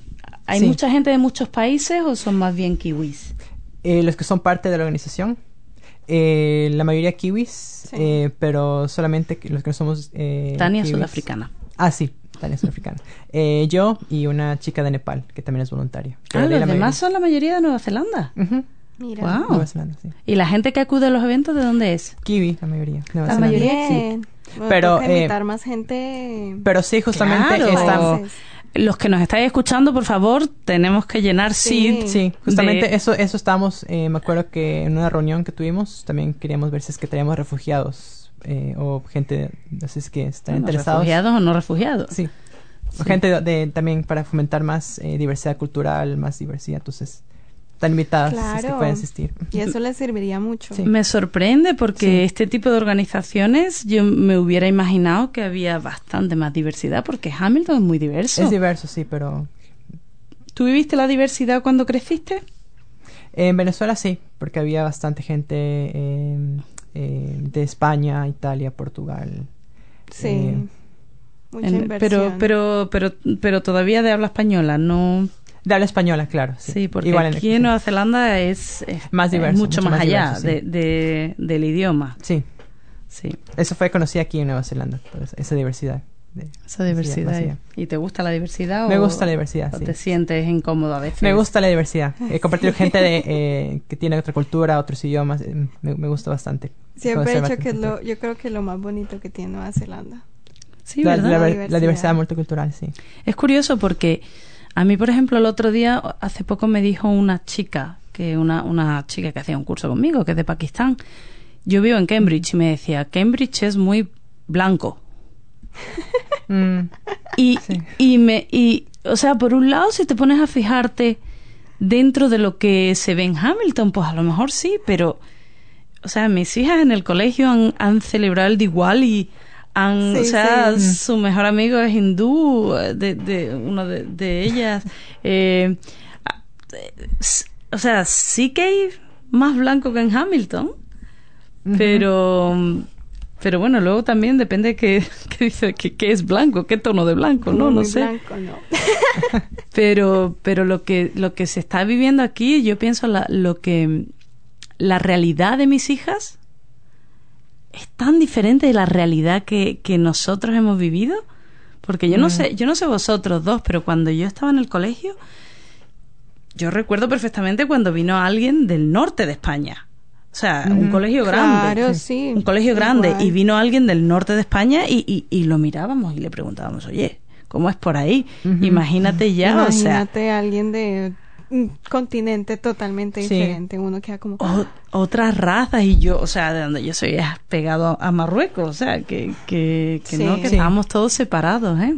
¿hay Sí. mucha gente de muchos países o son más bien kiwis? Eh, los que son parte de la organización, eh, la mayoría kiwis, eh, pero solamente los que no somos. Eh, Tania kiwis. sudafricana. Ah, sí, Tania sudafricana. Eh, yo y una chica de Nepal, que también es voluntaria. Ah, los demás son la mayoría de Nueva Zelanda. Ujú, Mira. Wow. Nueva Zelanda, sí. ¿Y la gente que acude a los eventos de dónde es? Kiwi, la mayoría. Nueva La Zelanda. mayoría. Bien. Bueno, Pero, eh, invitar más gente. Pero sí, justamente Claro. estamos. Los que nos estáis escuchando, por favor, tenemos que llenar Sí. SID. Sí, justamente de- eso, eso estábamos, eh, me acuerdo que en una reunión que tuvimos también queríamos ver si es que teníamos refugiados eh, o gente, así es que están Bueno, interesados. ¿Refugiados o no refugiados? Sí. O gente de, de- también para fomentar más eh, diversidad cultural, más diversidad, entonces están invitadas si es que Claro. pueden asistir. Y eso les serviría mucho. Sí. Me sorprende porque Sí. este tipo de organizaciones yo me hubiera imaginado que había bastante más diversidad porque Hamilton es muy diverso. Es diverso, sí, pero ¿Tú viviste la diversidad cuando creciste? en Venezuela sí, porque había bastante gente eh, eh, de España, Italia, Portugal. Sí. Eh, Mucha En- inversión. pero, pero, pero, pero todavía de habla española, no. De habla española, claro. Sí, Sí, porque Igual aquí en Nueva Zelanda es, es- Más es diverso, mucho, mucho más, más allá diverso, sí. de, de- del idioma. Sí, Sí, eso fue conocido aquí en Nueva Zelanda, toda esa- diversidad. de- esa diversidad. vacía. ¿Y te gusta la diversidad? Me o- gusta la diversidad, o sí. te sientes incómodo a veces? Me gusta la diversidad. He compartido gente de, eh, que tiene otra cultura, otros idiomas. eh, Me, me gusta bastante. Siempre he dicho que lo, yo creo que lo más bonito que tiene Nueva Zelanda. Sí, la, ¿verdad? la- La la diversidad. diversidad multicultural, sí. Es curioso porque a mí, por ejemplo, el otro día, hace poco me dijo una chica, que una, una chica que hacía un curso conmigo, que es de Pakistán. Yo vivo en Cambridge y me decía, Cambridge es muy blanco. Mm, Y, Sí. y me, y, o sea, por un lado, si te pones a fijarte dentro de lo que se ve en Hamilton, pues a lo mejor sí, pero, o sea, mis hijas en el colegio han, han celebrado el igual y han, Sí, o sea, sí. su mejor amigo es hindú, de, de uno de, de ellas. Eh, o sea, sí que hay más blanco que en Hamilton, pero pero bueno luego también depende qué, que dice que es blanco, qué tono de blanco, no, no Muy sé. blanco, no. Pero, pero lo que, lo que se está viviendo aquí, yo pienso la, lo que la realidad de mis hijas es tan diferente de la realidad que, que nosotros hemos vivido. Porque yo no sé, yo no sé vosotros dos, pero cuando yo estaba en el colegio, yo recuerdo perfectamente cuando vino alguien del norte de España. O sea, un colegio grande. Claro, sí. Un colegio grande. Y vino alguien del norte de España y, y, y lo mirábamos y le preguntábamos, oye, ¿cómo es por ahí? Imagínate ya, o sea, Imagínate a alguien de continente totalmente Sí. diferente. Uno queda como... o- otras razas y yo, o sea, de donde yo soy es pegado a Marruecos, o sea, que, que, que Sí. no, que Sí. estábamos todos separados, ¿eh?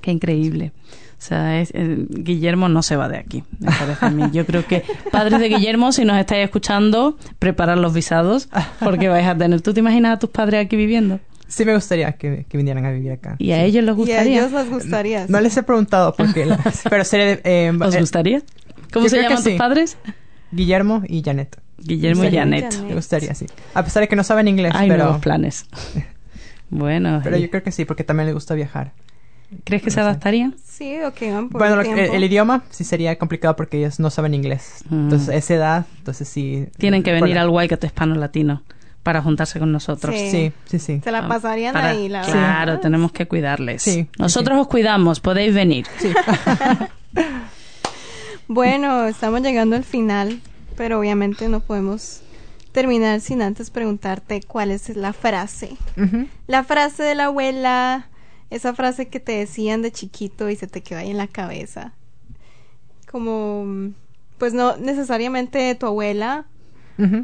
Qué increíble. O sea, es- eh, Guillermo no se va de aquí, me parece a mí. Yo creo que, padres de Guillermo, si nos estáis escuchando, preparad los visados, porque vais a tener... ¿Tú te imaginas a tus padres aquí viviendo? Sí me gustaría que, que vinieran a vivir acá. ¿Y a ellos les Y a gustaría? ellos les gustaría. No sí. les he preguntado porque... la- pero sería... eh, ¿Os eh, gustaría? ¿Cómo se llaman tus sí. padres? Guillermo y Janet. Guillermo y. Janet. Me gustaría, sí. A pesar de que no saben inglés, Hay pero... nuevos planes. Bueno, Pero eh, yo creo que sí, porque también les gusta viajar. ¿crees que se adaptarían? Sí, o que van por Bueno, un lo que- el, el idioma sí sería complicado porque ellos no saben inglés. Mm. Entonces, a esa edad, entonces sí... Tienen que venir Bueno, al Waikato hispano latino para juntarse con nosotros. Sí. Sí, sí, sí. Se la pasarían Para- ahí, la claro, verdad. tenemos que cuidarles. Sí, Nosotros os cuidamos, podéis venir. Bueno, estamos llegando al final, pero obviamente no podemos terminar sin antes preguntarte cuál es la frase. La frase de la abuela, esa frase que te decían de chiquito y se te quedó ahí en la cabeza. Como, pues no necesariamente tu abuela,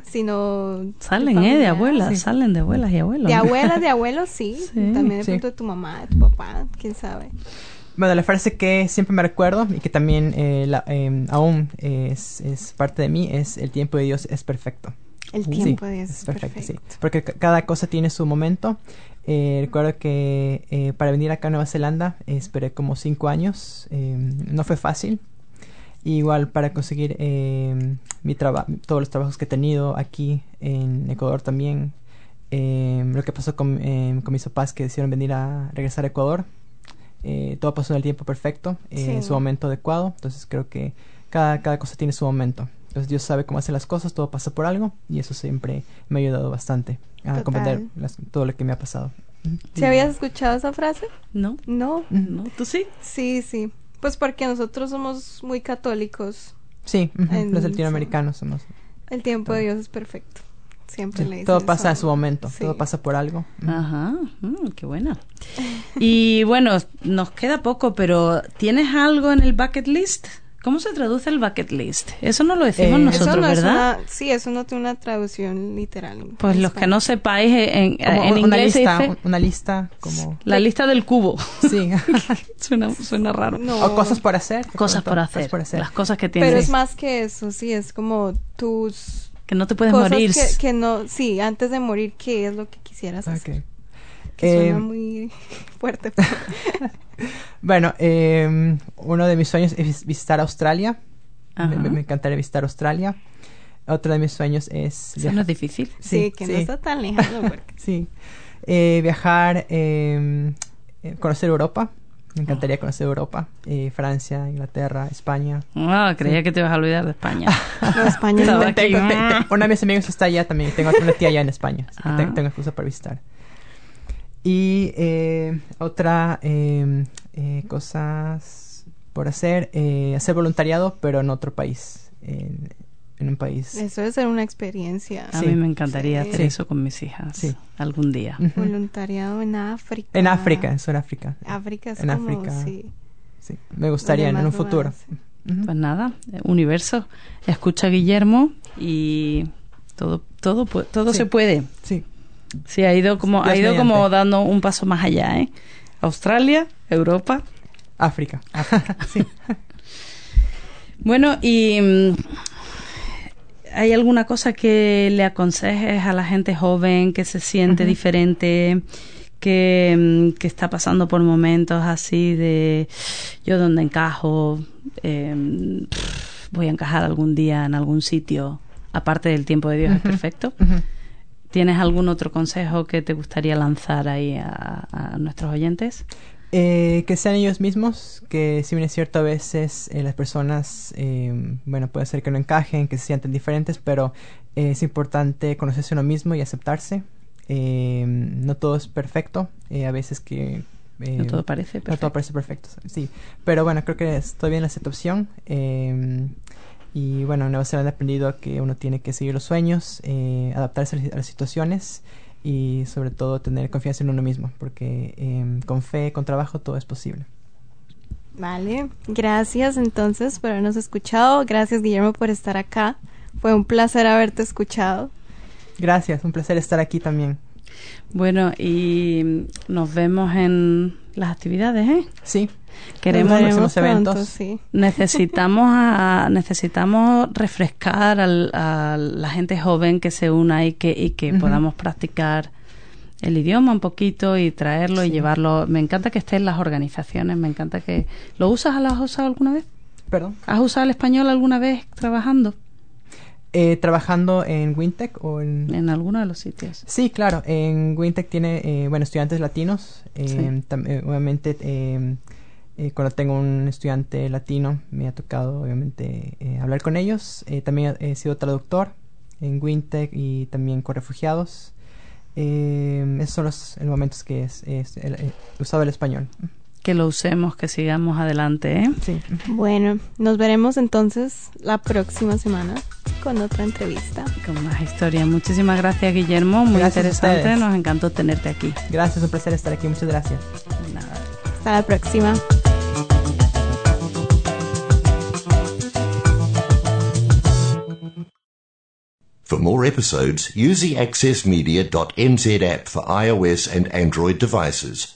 Sino... Salen, ¿eh? De abuelas, Sí. salen de abuelas y abuelos. De abuelas, de abuelos, sí. Sí, También de sí. pronto de tu mamá, de tu papá, quién sabe. Bueno, la frase que siempre me recuerdo y que también eh, la- eh, aún es, es parte de mí es el tiempo de Dios es perfecto. El Sí, tiempo de Dios es perfecto. sí. Porque ca- cada cosa tiene su momento. Eh, recuerdo que eh, para venir acá a Nueva Zelanda eh, esperé como cinco años. eh, no fue fácil. Igual para conseguir eh, mi traba- todos los trabajos que he tenido aquí en Ecuador también. eh, lo que pasó con, eh, con mis papás que decidieron venir a regresar a Ecuador. eh, todo pasó en el tiempo perfecto, eh, Sí. en su momento adecuado. Entonces creo que cada, cada cosa tiene su momento. Entonces Dios sabe cómo hacer las cosas, todo pasa por algo y eso siempre me ha ayudado bastante a Total. comprender las- todo lo que me ha pasado. ¿Sí habías escuchado esa frase? ¿No? No. ¿No? ¿Tú sí? Sí, sí. Pues porque nosotros somos muy católicos. Sí, En- los latinoamericanos somos. El tiempo de Dios es perfecto. Siempre sí, le dicen todo pasa en su momento, Sí. todo pasa por algo. Ajá, mm, qué buena. Y bueno, nos queda poco, pero ¿tienes algo en el bucket list? ¿Cómo se traduce el bucket list? Eso no lo decimos Eh, nosotros, eso no ¿verdad? Es una, sí, eso no tiene una traducción literal. Pues los que no sepáis, en, Como en una inglés lista, dice un- una lista como la lista del cubo. sí, suena, suena raro. No, o cosas por hacer. Cosas por Cosas hacer, por hacer. Las cosas que tienes. pero es más que eso, sí, es como tus que no te puedes cosas morir. que, que no, sí, antes de morir, ¿qué es lo que quisieras hacer? Que suena Eh, muy fuerte. Bueno, eh, uno de mis sueños es vis- visitar Australia. Me, me encantaría visitar Australia. Otro de mis sueños es Eso no es difícil. sí, que no está tan lejano. porque- Sí. Eh, viajar, eh, eh, conocer Europa. Me encantaría conocer Europa. Eh, Francia, Inglaterra, España. Ah, creía que te ibas a olvidar de España. No, España no. Tengo- te- te- una de mis amigos está allá también. Tengo una tía allá en España. así Ah. tengo, tengo excusa para visitar. Y eh, otra eh, eh, cosas por hacer. eh, hacer voluntariado, pero en otro país. En, en un país. Eso debe ser una experiencia. A Sí. mí me encantaría Sí. hacer eso con mis hijas Sí. algún día. Voluntariado en África. En África, en Sudáfrica. África es En como, África. sí. Sí, me gustaría en un futuro. Pues nada, eh, universo. Escucha a Guillermo y todo, todo, todo Sí. se puede. Sí. Sí, ha ido como, Dios ha ido como dando un paso más allá, ¿eh? Australia, Europa. África. sí. Bueno, y mm, ¿hay alguna cosa que le aconsejes a la gente joven que se siente diferente, que, mm, que está pasando por momentos así de yo dónde encajo, Eh, pff, voy a encajar algún día en algún sitio, aparte del tiempo de Dios es perfecto? ¿Tienes algún otro consejo que te gustaría lanzar ahí a, a nuestros oyentes? Eh, que sean ellos mismos, que si bien es cierto a veces eh, las personas, eh, bueno, puede ser que no encajen, que se sienten diferentes, pero eh, es importante conocerse uno mismo y aceptarse. Eh, no todo es perfecto, a veces que... No todo parece no todo perfecto. parece perfecto, sí. Pero bueno, creo que estoy bien la aceptación. Y bueno, en Nueva Zelanda he aprendido que uno tiene que seguir los sueños, eh, adaptarse a las- a las situaciones y sobre todo tener confianza en uno mismo, porque eh, con fe, con trabajo, todo es posible. Vale, gracias entonces por habernos escuchado. Gracias Guillermo por estar acá. Fue un placer haberte escuchado. Gracias, un placer estar aquí también. Bueno, y nos vemos en las actividades, ¿eh? Sí, Queremos, pronto, eventos. sí. necesitamos a- necesitamos refrescar al- a la gente joven que se una y que, y que podamos practicar el idioma un poquito y traerlo y llevarlo. Me encanta que esté en las organizaciones, me encanta que... ¿Lo usas? ¿Lo has usado alguna vez? perdón. ¿Has usado el español alguna vez trabajando Eh, trabajando en Wintec o en... en alguno de los sitios? Sí, claro. En Wintec tiene, eh, bueno, estudiantes latinos. eh, Sí. eh, obviamente, eh, cuando tengo un estudiante latino, me ha tocado, obviamente, hablar con ellos. También he sido traductor en Wintec y también con refugiados. Esos son los momentos que es, es el- he usado el español. Que lo usemos, que sigamos adelante, ¿eh? Sí. Bueno, nos veremos entonces la próxima semana con otra entrevista. Con más historias. Muchísimas gracias, Guillermo. Muy Gracias interesante. Nos encantó tenerte aquí. Gracias, un placer estar aquí. Muchas gracias. Nada. Hasta la próxima. For more episodes, use the accessmedia.nz app for iOS and Android devices,